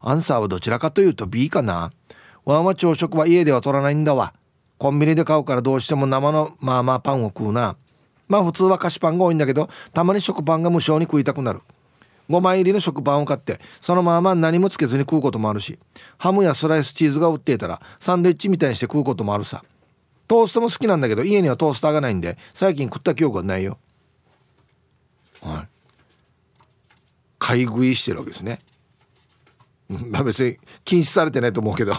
アンサーはどちらかというと B かな。ワンは朝食は家では取らないんだわ。コンビニで買うからどうしても生のまあまあパンを食うな。まあ普通は菓子パンが多いんだけどたまに食パンが無性に食いたくなる。5枚入りの食パンを買ってそのまま何もつけずに食うこともあるしハムやスライスチーズが売っていたらサンドイッチみたいにして食うこともあるさ。トーストも好きなんだけど家にはトースターがないんで最近食った記憶はないよ。はい。買い食いしてるわけですね。*laughs* まあ別に禁止されてないと思うけど。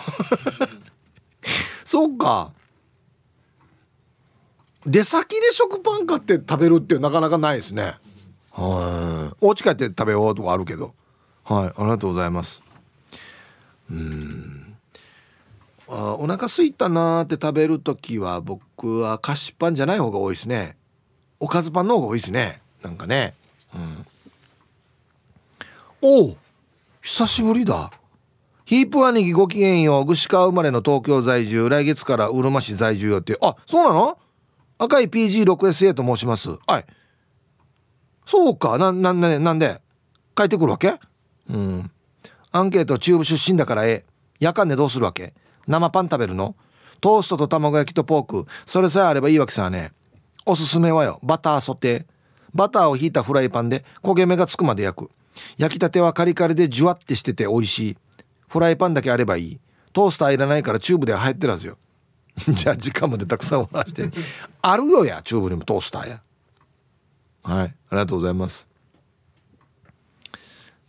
*laughs* そうか。出先で食パン買って食べるってなかなかないですね。はい。お家帰って食べようとかあるけど。はいありがとうございます。うん。あお腹すいたなーって食べる時は僕は菓子パンじゃない方が多いですね。おかずパンの方が多いですね。なんかね。うん。おお久しぶりだ。ヒープ兄貴ごきげんよう串川生まれの東京在住。来月からうるま市在住よってあそうなの？赤い PG6SA と申します。はいそうか。ななななんで？帰ってくるわけ？うん。アンケート中部出身だからええ。夜間でどうするわけ？生パン食べるの？トーストと卵焼きとポーク。それさえあればいいわけさね。おすすめはよ。バターソテー。バターをひいたフライパンで焦げ目がつくまで焼く。焼きたてはカリカリでジュワってしてて美味しい。フライパンだけあればいい。トースターいらないからチューブでは入ってるはずよ。*laughs* じゃあ時間までたくさん回して。あるよやチューブにもトースターや。はい。ありがとうございます。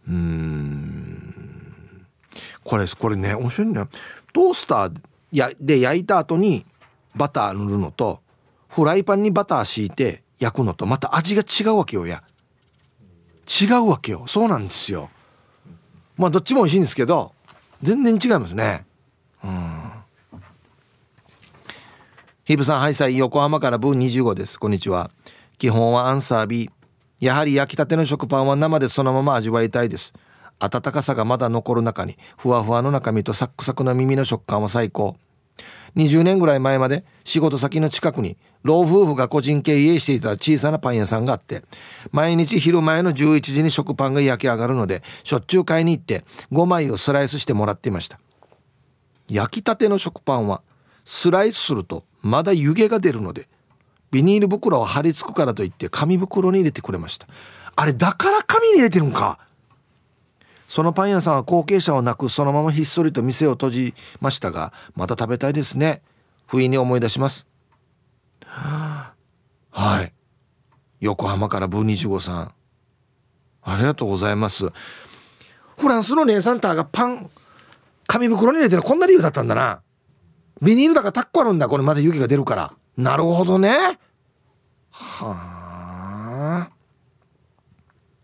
うん。これこれね面白いね。トースターやで焼いた後にバター塗るのとフライパンにバター敷いて焼くのとまた味が違うわけよや。違うわけよ。そうなんですよ。まあどっちも美味しいんですけど全然違いますね。うん。ヒブさんハイサイ横浜からブー25です。こんにちは。基本はアンサー B やはり焼きたての食パンは生でそのまま味わいたいです。温かさがまだ残る中にふわふわの中身とサックサクの耳の食感は最高。20年ぐらい前まで仕事先の近くに老夫婦が個人経営していた小さなパン屋さんがあって毎日昼前の11時に食パンが焼き上がるのでしょっちゅう買いに行って5枚をスライスしてもらっていました。焼きたての食パンはスライスするとまだ湯気が出るのでビニール袋を貼り付くからといって紙袋に入れてくれました。あれだから紙に入れてるんか。そのパン屋さんは後継者をなくそのままひっそりと店を閉じましたがまた食べたいですね。不意に思い出します。はい。横浜からブー25さん。ありがとうございます。フランスの姉さんたがパン紙袋に入れてるこんな理由だったんだな。ビニールだからタッコあるんだ。これまだ湯気が出るから。なるほどね。はあ。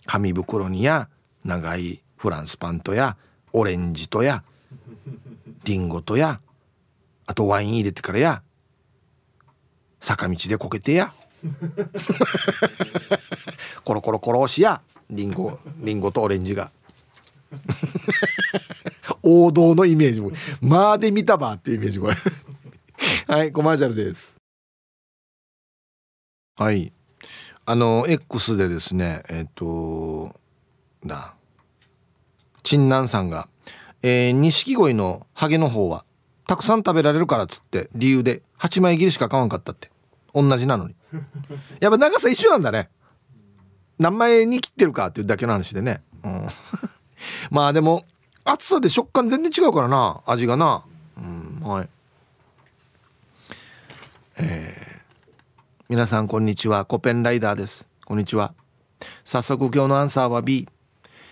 紙袋にや長いフランスパンとやオレンジとやリンゴとやあとワイン入れてからや坂道でこけてや。コロコロコロ押しやリンゴリンゴとオレンジが。王道のイメージもまあで見たばっていうイメージこれ。はいコマーシャルです。はい。あの X でですねえっ、ー、とだ陳南さんがえ錦鯉、のハゲの方はたくさん食べられるからっつって理由で8枚切りしか買わんかったって。同じなのに。*laughs* やっぱ長さ一緒なんだね。何枚に切ってるかっていうだけの話でね、うん、*laughs* まあでも厚さで食感全然違うからな味がな。うんはい。えー、皆さんこんにちは。コペンライダーです。こんにちは。早速今日のアンサーは B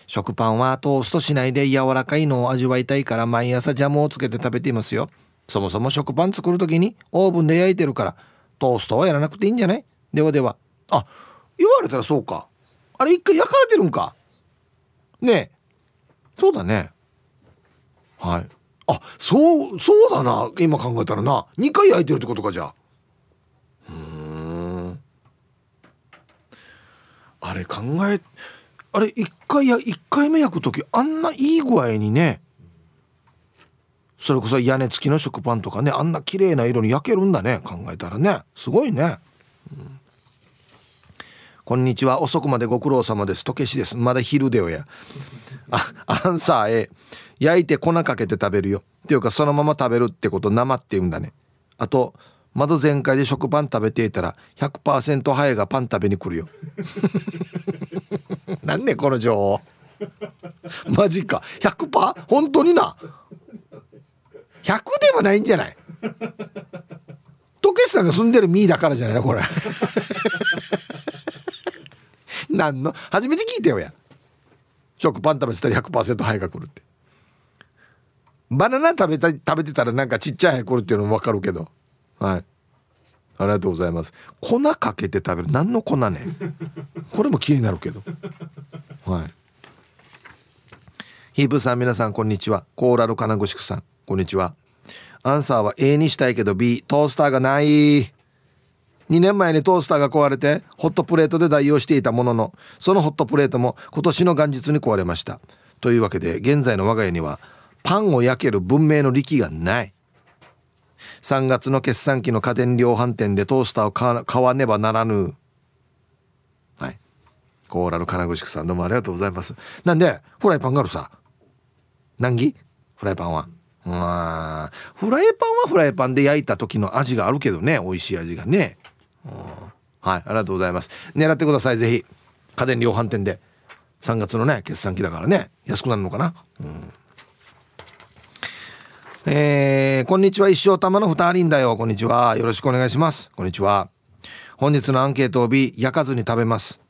食パンはトーストしないで柔らかいのを味わいたいから毎朝ジャムをつけて食べていますよ。そもそも食パン作る時にオーブンで焼いてるからトーストはやらなくていいんじゃない？ではでは。あ言われたらそうか。あれ一回焼かれてるんか。ねえ。そうだね。はい。あそうそうだな。今考えたらな。2回焼いてるってことかじゃあうんあれ考えあれ1回や1回目焼く時あんないい具合にねそれこそ屋根付きの食パンとかねあんな綺麗な色に焼けるんだね考えたらね。すごいね、うん、こんにちは。遅くまでご苦労様です。とけしです。まだ昼でよや。あアンサー A 焼いて粉かけて食べるよ。っていうかそのまま食べるってこと生って言うんだね。あと窓全開で食パン食べていたら100%ハエがパン食べに来るよ。*laughs* なんねこの情報。マジか。100%? 本当にな？100ではないんじゃない？トケさんが住んでるミーだからじゃないの？これ。*laughs* 何の？初めて聞いてよや。食パン食べてたら100%ハエが来るって。バナナ食べた食べてたらなんかちっちゃいハエ来るっていうのも分かるけど。はい。ありがとうございます。粉かけて食べる。何の粉ねこれも気になるけど。はい。ヒープさん皆さんこんにちは。コーラル金具宿さん。こんにちは。アンサーは A にしたいけど B トースターがない。2年前にトースターが壊れてホットプレートで代用していたもののそのホットプレートも今年の元日に壊れました。というわけで現在の我が家にはパンを焼ける文明の力がない。3月の決算期の家電量販店でトースターを買わねばならぬ。はい。コーラル金具さんどうもありがとうございます。なんでフライパンがあるさ。何ギフライパンは。まあフライパンはフライパンで焼いた時の味があるけどね美味しい味がね、はいありがとうございます。狙ってくださいぜひ。家電量販店で。3月のね決算期だからね。安くなるのかな？うん。えー、こんにちは。一生玉の二人だよ。こんにちは。よろしくお願いします。こんにちは。本日のアンケートを日焼かずに食べます。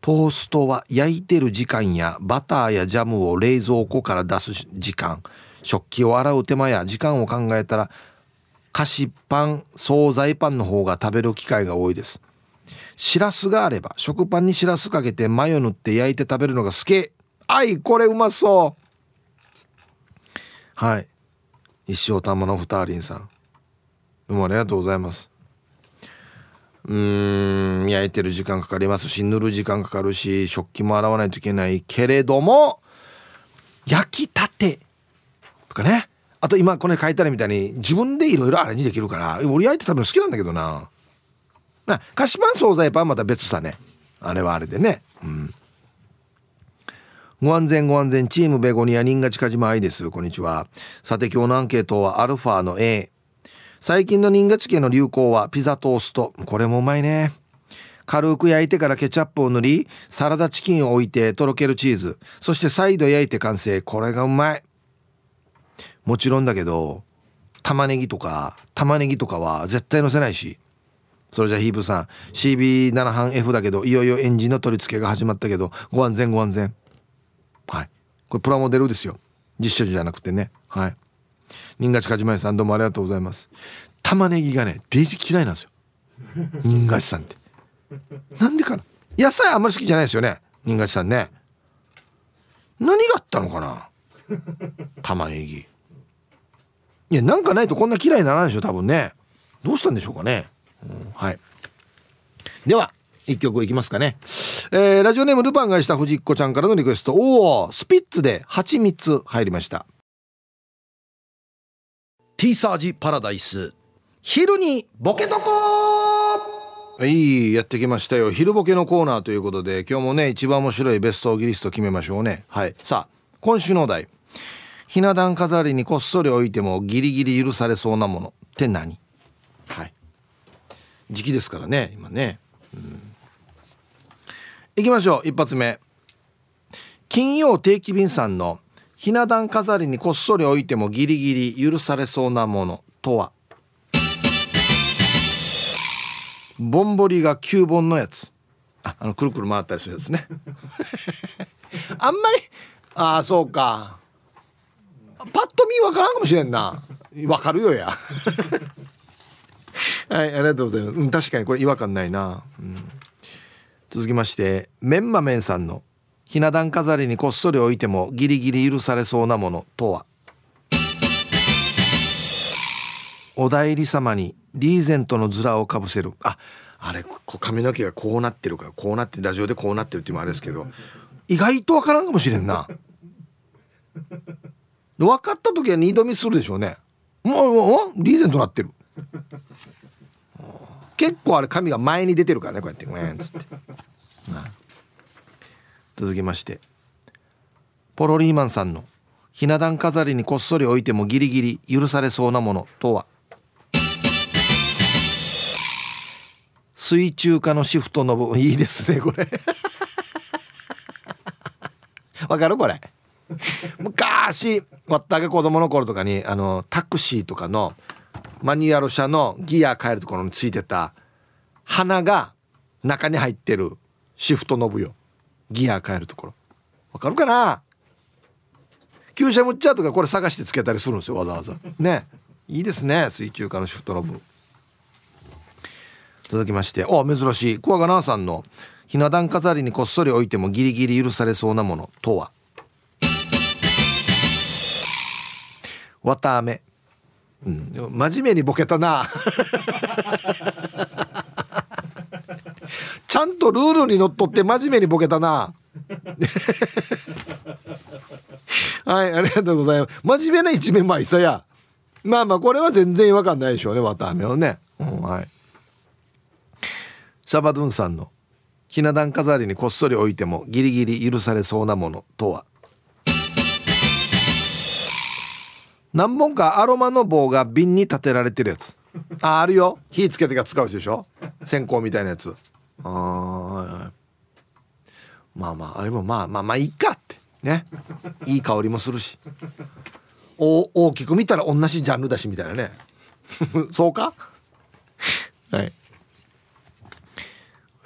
トーストは焼いてる時間やバターやジャムを冷蔵庫から出す時間。食器を洗う手間や時間を考えたら菓子パン惣菜パンの方が食べる機会が多いです。しらすがあれば食パンにしらすかけてマヨ塗って焼いて食べるのが好き。あいこれうまそう。はい。一生玉のふたりんさん。どうもありがとうございます？うーん焼いてる時間かかります。し塗る時間かかるし食器も洗わないといけないけれども焼きたて。とかね。あと今これ書いてあるみたいに自分でいろいろアレンジできるから俺焼いて食べるの好きなんだけどな。な菓子パン惣菜パンまた別さね。あれはあれでね。ご安全ご安全チームベゴニア人が近島愛です。こんにちは。さて今日のアンケートはアルファの A 最近の人賀地形の流行はピザトースト。これもうまいね。軽く焼いてからケチャップを塗りサラダチキンを置いてとろけるチーズ。そして再度焼いて完成。これがうまい。もちろんだけど玉ねぎとか玉ねぎとかは絶対乗せないし。それじゃヒープさん。CB7 半 F だけどいよいよエンジンの取り付けが始まったけどご安全ご安全。はい。これプラモデルですよ。実写じゃなくてね。はい。新勝梶前さんどうもありがとうございます。玉ねぎがねデイジ嫌いなんですよ。新勝さんって。なんでかな。野菜あんまり好きじゃないですよね。新勝さんね。何があったのかな。玉ねぎ。いやなんかないとこんな嫌いにならないでしょ多分ね。どうしたんでしょうかね、うん、はい。では。一曲いきますかね、えー、ラジオネームルパンがした藤子ちゃんからのリクエスト。おおスピッツで蜂蜜入りました。ティーサージパラダイス。昼にボケとこはいやってきましたよ。昼ボケのコーナーということで今日もね一番面白いベストギリスト決めましょうね。はい。さあ今週のお題。ひな壇飾りにこっそり置いてもギリギリ許されそうなもの。って何？はい。時期ですからね今ね、うん、いきましょう。一発目。金曜定期便さんのひな壇飾りにこっそり置いてもギリギリ許されそうなものとは？ぼんぼりが9本のやつ。ああのくるくる回ったりするやつね。*laughs* あんまりああそうか。パッと見分からんかもしれんな。分かるよや。*laughs* はいありがとうございます、うん、確かにこれ違和感ないな、うん、続きましてメンマメンさんのひな壇飾りにこっそり置いてもギリギリ許されそうなものとは？お代理様にリーゼントのズラをかぶせる。ああれ髪の毛がこうなってるからこうなってラジオでこうなってるっていうのもあれですけど意外と分からんかもしれんな。分かった時は二度見するでしょうね。もうリーゼントなってる。結構あれ髪が前に出てるからねこうやって「うん」つって、*laughs* 続きまして。ポロリーマンさんのひな壇飾りにこっそり置いてもギリギリ許されそうなものとは？水中化のシフトの部分いいですねこれ。*laughs* わかるこれ？昔わったげ子供の頃とかにあのタクシーとかのマニュアル車のギア変えるところについてた鼻が中に入ってるシフトノブよ。ギア変えるところ。わかるかな？旧車ムッチャーとかこれ探してつけたりするんですよわざわざ。ね。いいですね水中化のシフトノブ。続きまして。お珍しい。クワガナーさんのひな壇飾りにこっそり置いてもギリギリ許されそうなものとは？わたあめ、うん、真面目にボケたな。*laughs* ちゃんとルールにのっとって真面目にボケたな。*laughs* はいありがとうございます。真面目な一面まあいさや。まあまあこれは全然違和感ないでしょうねわたあめはね、うん、はい。シャバドゥンさんのひな壇飾りにこっそり置いてもギリギリ許されそうなものとは？何本かアロマの棒が瓶に立てられてるやつ。ああるよ。火つけてが使うでしょ。線香みたいなやつ。ああまあまああれもまあまあまあいいかって。ね。いい香りもするし。お大きく見たら同じジャンルだしみたいなね。*laughs* そうか？はい。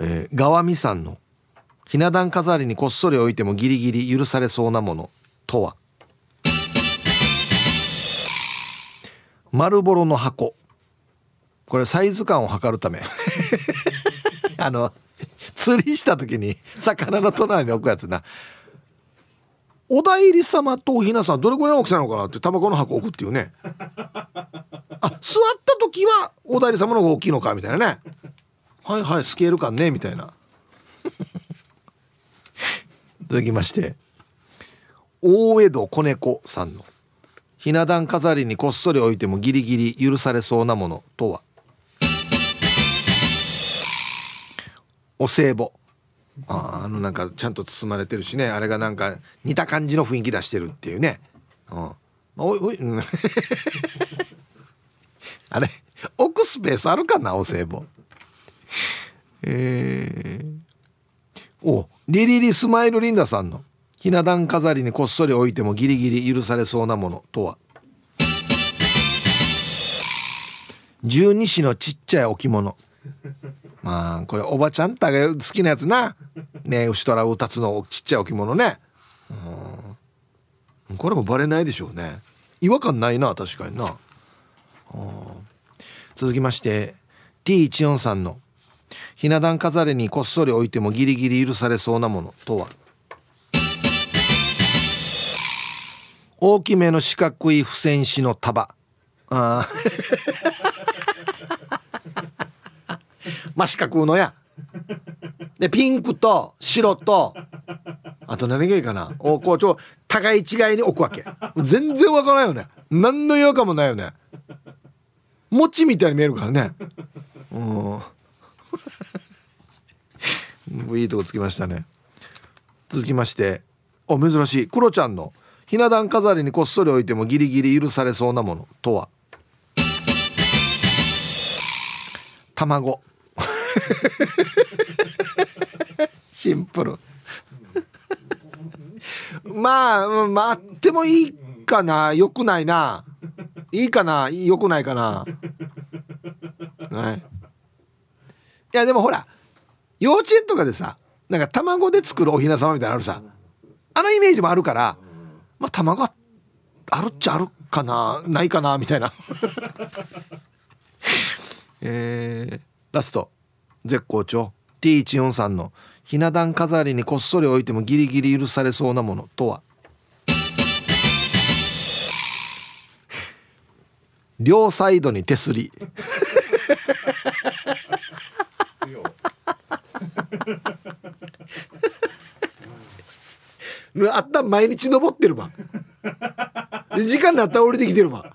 えー、川見さんのひな壇飾りにこっそり置いてもギリギリ許されそうなものとは？丸ボロの箱。これサイズ感を測るため。*laughs* あの釣りした時に魚の隣に置くやつな。お代理様とおひなさんどれぐらいの大きさなのかなってタバコの箱置くっていうね。あ座った時はお代理様の方が大きいのかみたいなね。はいはいスケール感ねみたいな。*laughs* 続きまして大江戸子猫さんのひな壇飾りにこっそり置いてもギリギリ許されそうなものとは？お歳暮。ああのなんかちゃんと包まれてるしね。あれがなんか似た感じの雰囲気出してるっていうね。うん。おいおい、*laughs* あれ置くスペースあるかなお歳暮。えー、おリリリスマイルリンダさんの。ひな壇飾りにこっそり置いてもギリギリ許されそうなものとは？十二支のちっちゃい置物。まあこれおばちゃんたが好きなやつな。ね牛虎うたつのちっちゃい置物ね。うん。これもバレないでしょうね。違和感ないな確かにな。続きまして T14 さんの。ひな壇飾りにこっそり置いてもギリギリ許されそうなものとは？大きめの四角い付箋紙の束。あ *laughs* まあ四角のや。でピンクと白と。あと何がいいかな。おこうちょ互い違いに置くわけ。全然わからないよね。何の違和感もないよね。餅みたいに見えるからね。うん。*laughs* いいとこつきましたね。続きまして。お珍しい。クロちゃんの。ひな壇飾りにこっそり置いてもギリギリ許されそうなものとは？卵。*laughs* シンプル。まあまああってもいいかな。よくないな。いいかな。よくないかな。はい。いやでもほら幼稚園とかでさなんか卵で作るおひな様みたいなのあるさ。あのイメージもあるからまあ卵あるっちゃあるかなないかなみたいな。*laughs* えー、ラスト。絶好調。T143 のひな壇飾りにこっそり置いてもギリギリ許されそうなものとは？*laughs* 両サイドに手すりあった毎日登ってるわ。時間になったら降りてきてるわ。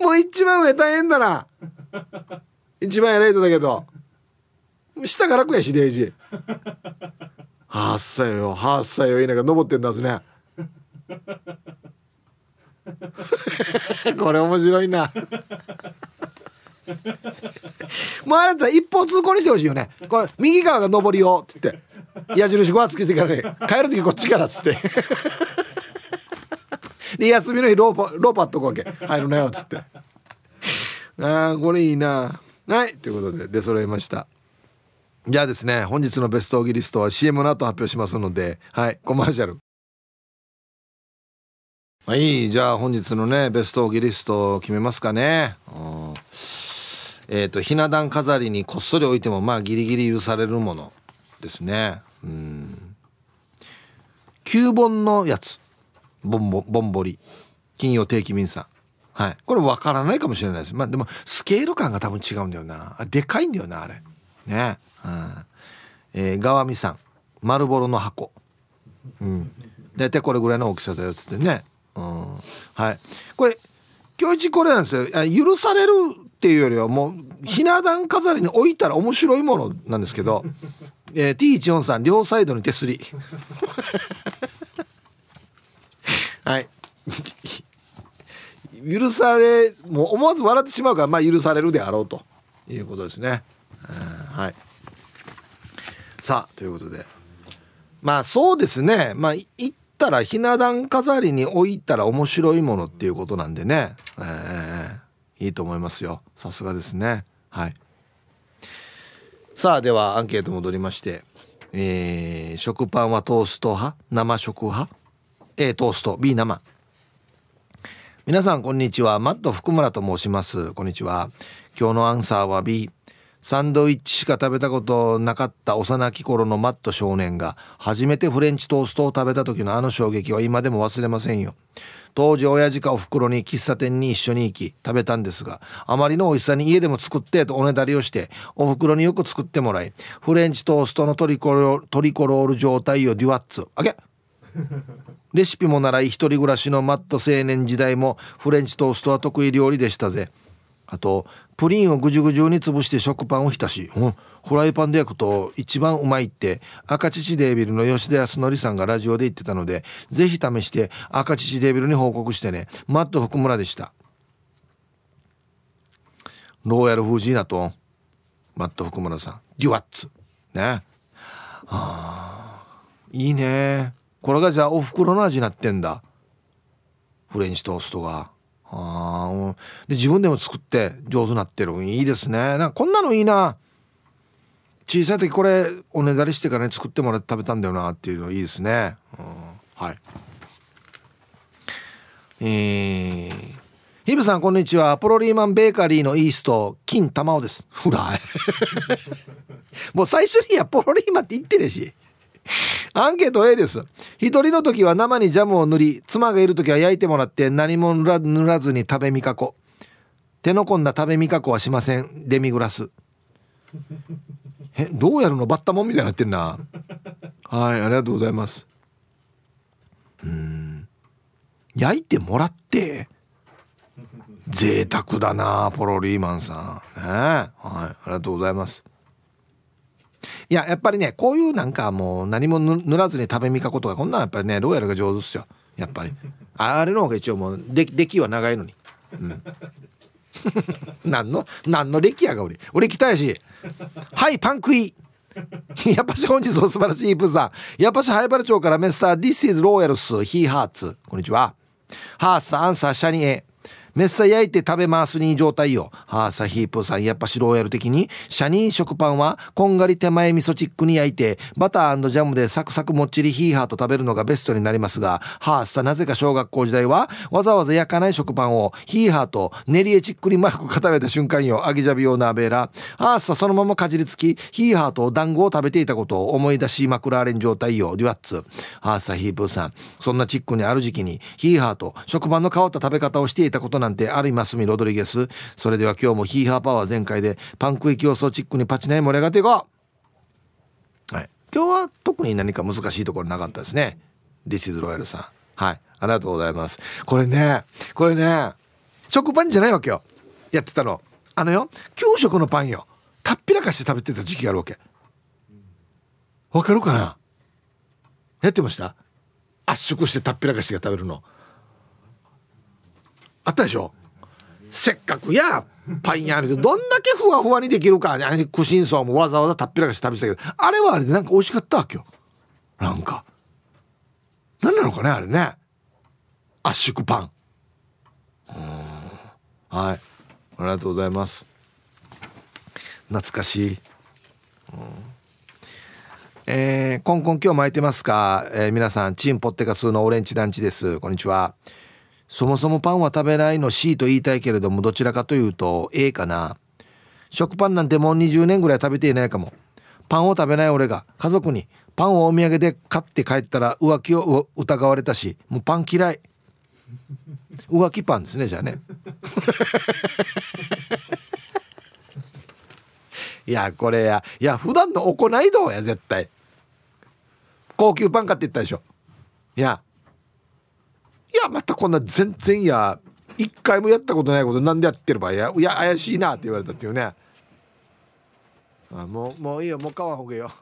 もう一番上大変だな。一番偉いとだけど。下からくやしデイジはっさよはっさよ言いながら登ってんだずね。これ面白いな。もうあれだ一方通行にしてほしいよね。これ右側が上りよって言って。矢印5はつけてからね帰る時こっちからっつって。*laughs* で休みの日ローパローパっとくわけ。入るなよっつって。ああこれいいな。はいということで出揃いました。じゃあですね本日のベストオギリストは CM の後発表しますのではいコマーシャル。はいじゃあ本日のねベストオギリストを決めますかね。えっ、ー、とひな壇飾りにこっそり置いてもまあギリギリ許されるものですね。うん。9本のやつ。ボンボボンボリ金曜定期便さん。はい。これ分からないかもしれないです。まあでもスケール感が多分違うんだよな。でかいんだよなあれ。ね。うん。えー、川見さん。丸ボロの箱。うん。大体これぐらいの大きさだよっつってね。うん。はい。これ今日一これなんですよ。許されるっていうよりはもうひな壇飾りに置いたら面白いものなんですけど、えー、T14 さん両サイドに手すり。*laughs* はい。許されもう思わず笑ってしまうからまあ許されるであろうということですね。はい。さあということで。まあそうですね。まあ行ったらひな壇飾りに置いたら面白いものっていうことなんでね、えー、いいと思いますよ。さすがですね。はいさあではアンケート戻りましてえー、食パンはトースト派？生食派？A トースト。B 生。皆さんこんにちは。マット福村と申します。こんにちは。今日のアンサーは B サンドイッチしか食べたことなかった幼き頃のマット少年が初めてフレンチトーストを食べた時のあの衝撃は今でも忘れませんよ。当時親父かおふくろに喫茶店に一緒に行き食べたんですがあまりの美味しさに家でも作ってとおねだりをしておふくろによく作ってもらいフレンチトーストのトリコロトリコロール状態をデュワッツあげ *laughs* レシピも習い一人暮らしのマット青年時代もフレンチトーストは得意料理でしたぜ。あとプリンをぐじゅぐじゅに潰して食パンを浸し、うん、フライパンで焼くと一番うまいって赤乳デービルの吉田康則さんがラジオで言ってたのでぜひ試して赤乳デービルに報告してね。マット福村でした。ローヤルフージーナとマット福村さん。デュワッツ。ね。あいいね。これがじゃあおふくろの味になってんだ。フレンチトーストが。あで自分でも作って上手になってる。いいですね。なんかこんなのいいな。小さい時これおねだりしてからね作ってもらって食べたんだよなっていうのいいですね、うん、はい。えー、ヒブさんこんにちは。ポロリーマンベーカリーのイースト金玉緒です。ほら *laughs* もう最初にやポロリーマンって言ってるし。アンケート A です。一人の時は生にジャムを塗り、妻がいる時は焼いてもらって何も塗らずに食べみかこ。手の込んだ食べみかこはしません。デミグラス。え、どうやるの？バッタモンみたいになってんな。はい、ありがとうございます。うん。焼いてもらって。贅沢だなポロリーマンさん。ねはい、ありがとうございます。いややっぱりねこういうなんかもう何も塗らずに食べみかことかこんなんやっぱりねどうやるが上手っすよ。やっぱり。あれの方が一応もう歴は長いのに。うん。*laughs* 何の何の歴やが俺。俺来たやしはいパンクイやっぱし本日も素晴らしいプーさん。やっぱしハイバル町からメッサー This is Royals ヒーハーツこんにちは。ハースアンサーシャニエ。めっさ焼いて食べますに状態よ。はあ、サヒープさん、やっぱしローヤル的に、シャニー食パンは、こんがり手前味噌チックに焼いて、バタージャムでサクサクもっちりヒーハーと食べるのがベストになりますが、はあ、さ、なぜか小学校時代は、わざわざ焼かない食パンを、ヒーハーと練りエチックに丸く固めた瞬間よ。揚げジャビ用ナーベーラ。はあ、さ、そのままかじりつき、ヒーハーと団子を食べていたことを思い出し、マクラーレン状態よ。デュワッツ。はあ、さ、ヒープさん。そんなチックにある時期に、ヒーハーと食パンの変わった食べ方をしていたことなんてありますみロドリゲス。それでは今日もヒーハーパワー全開でパンクイ競争チックにパチナイ盛り上がっていこう。はい。今日は特に何か難しいところなかったですね。リシズロイヤルさん。はい。ありがとうございます。これねこれね食パンじゃないわけよ。やってたの。あのよ給食のパンよ。たっぴらかして食べてた時期があるわけ。わかるかな？やってました？圧縮してたっぴらかして食べるの。あったでしょ？せっかくやパン屋あるどんだけふわふわにできるかクシンソーもわざわざたっぴらかして食べてたけどあれはあれでなんか美味しかったわけよ。なんか。何なのかねあれね。圧縮パン。はい。ありがとうございます。懐かしい、えー、コンコン今日巻いてますか、えー、皆さんチンポッテカスのオレンジ団地です。こんにちは。そもそもパンは食べないの C と言いたいけれどもどちらかというと A かな。食パンなんてもう20年ぐらい食べていないかも。パンを食べない俺が家族にパンをお土産で買って帰ったら浮気を疑われたしもうパン嫌い。浮気パンですねじゃあね。*laughs* いやこれや。いや普段の行いどうや絶対。高級パン買って言ったでしょ。いやいやまたこんな全然や。一回もやったことないことなんでやってればいやいや怪しいなって言われたっていうね。あもうもういいよもう買わんほうがいいよ。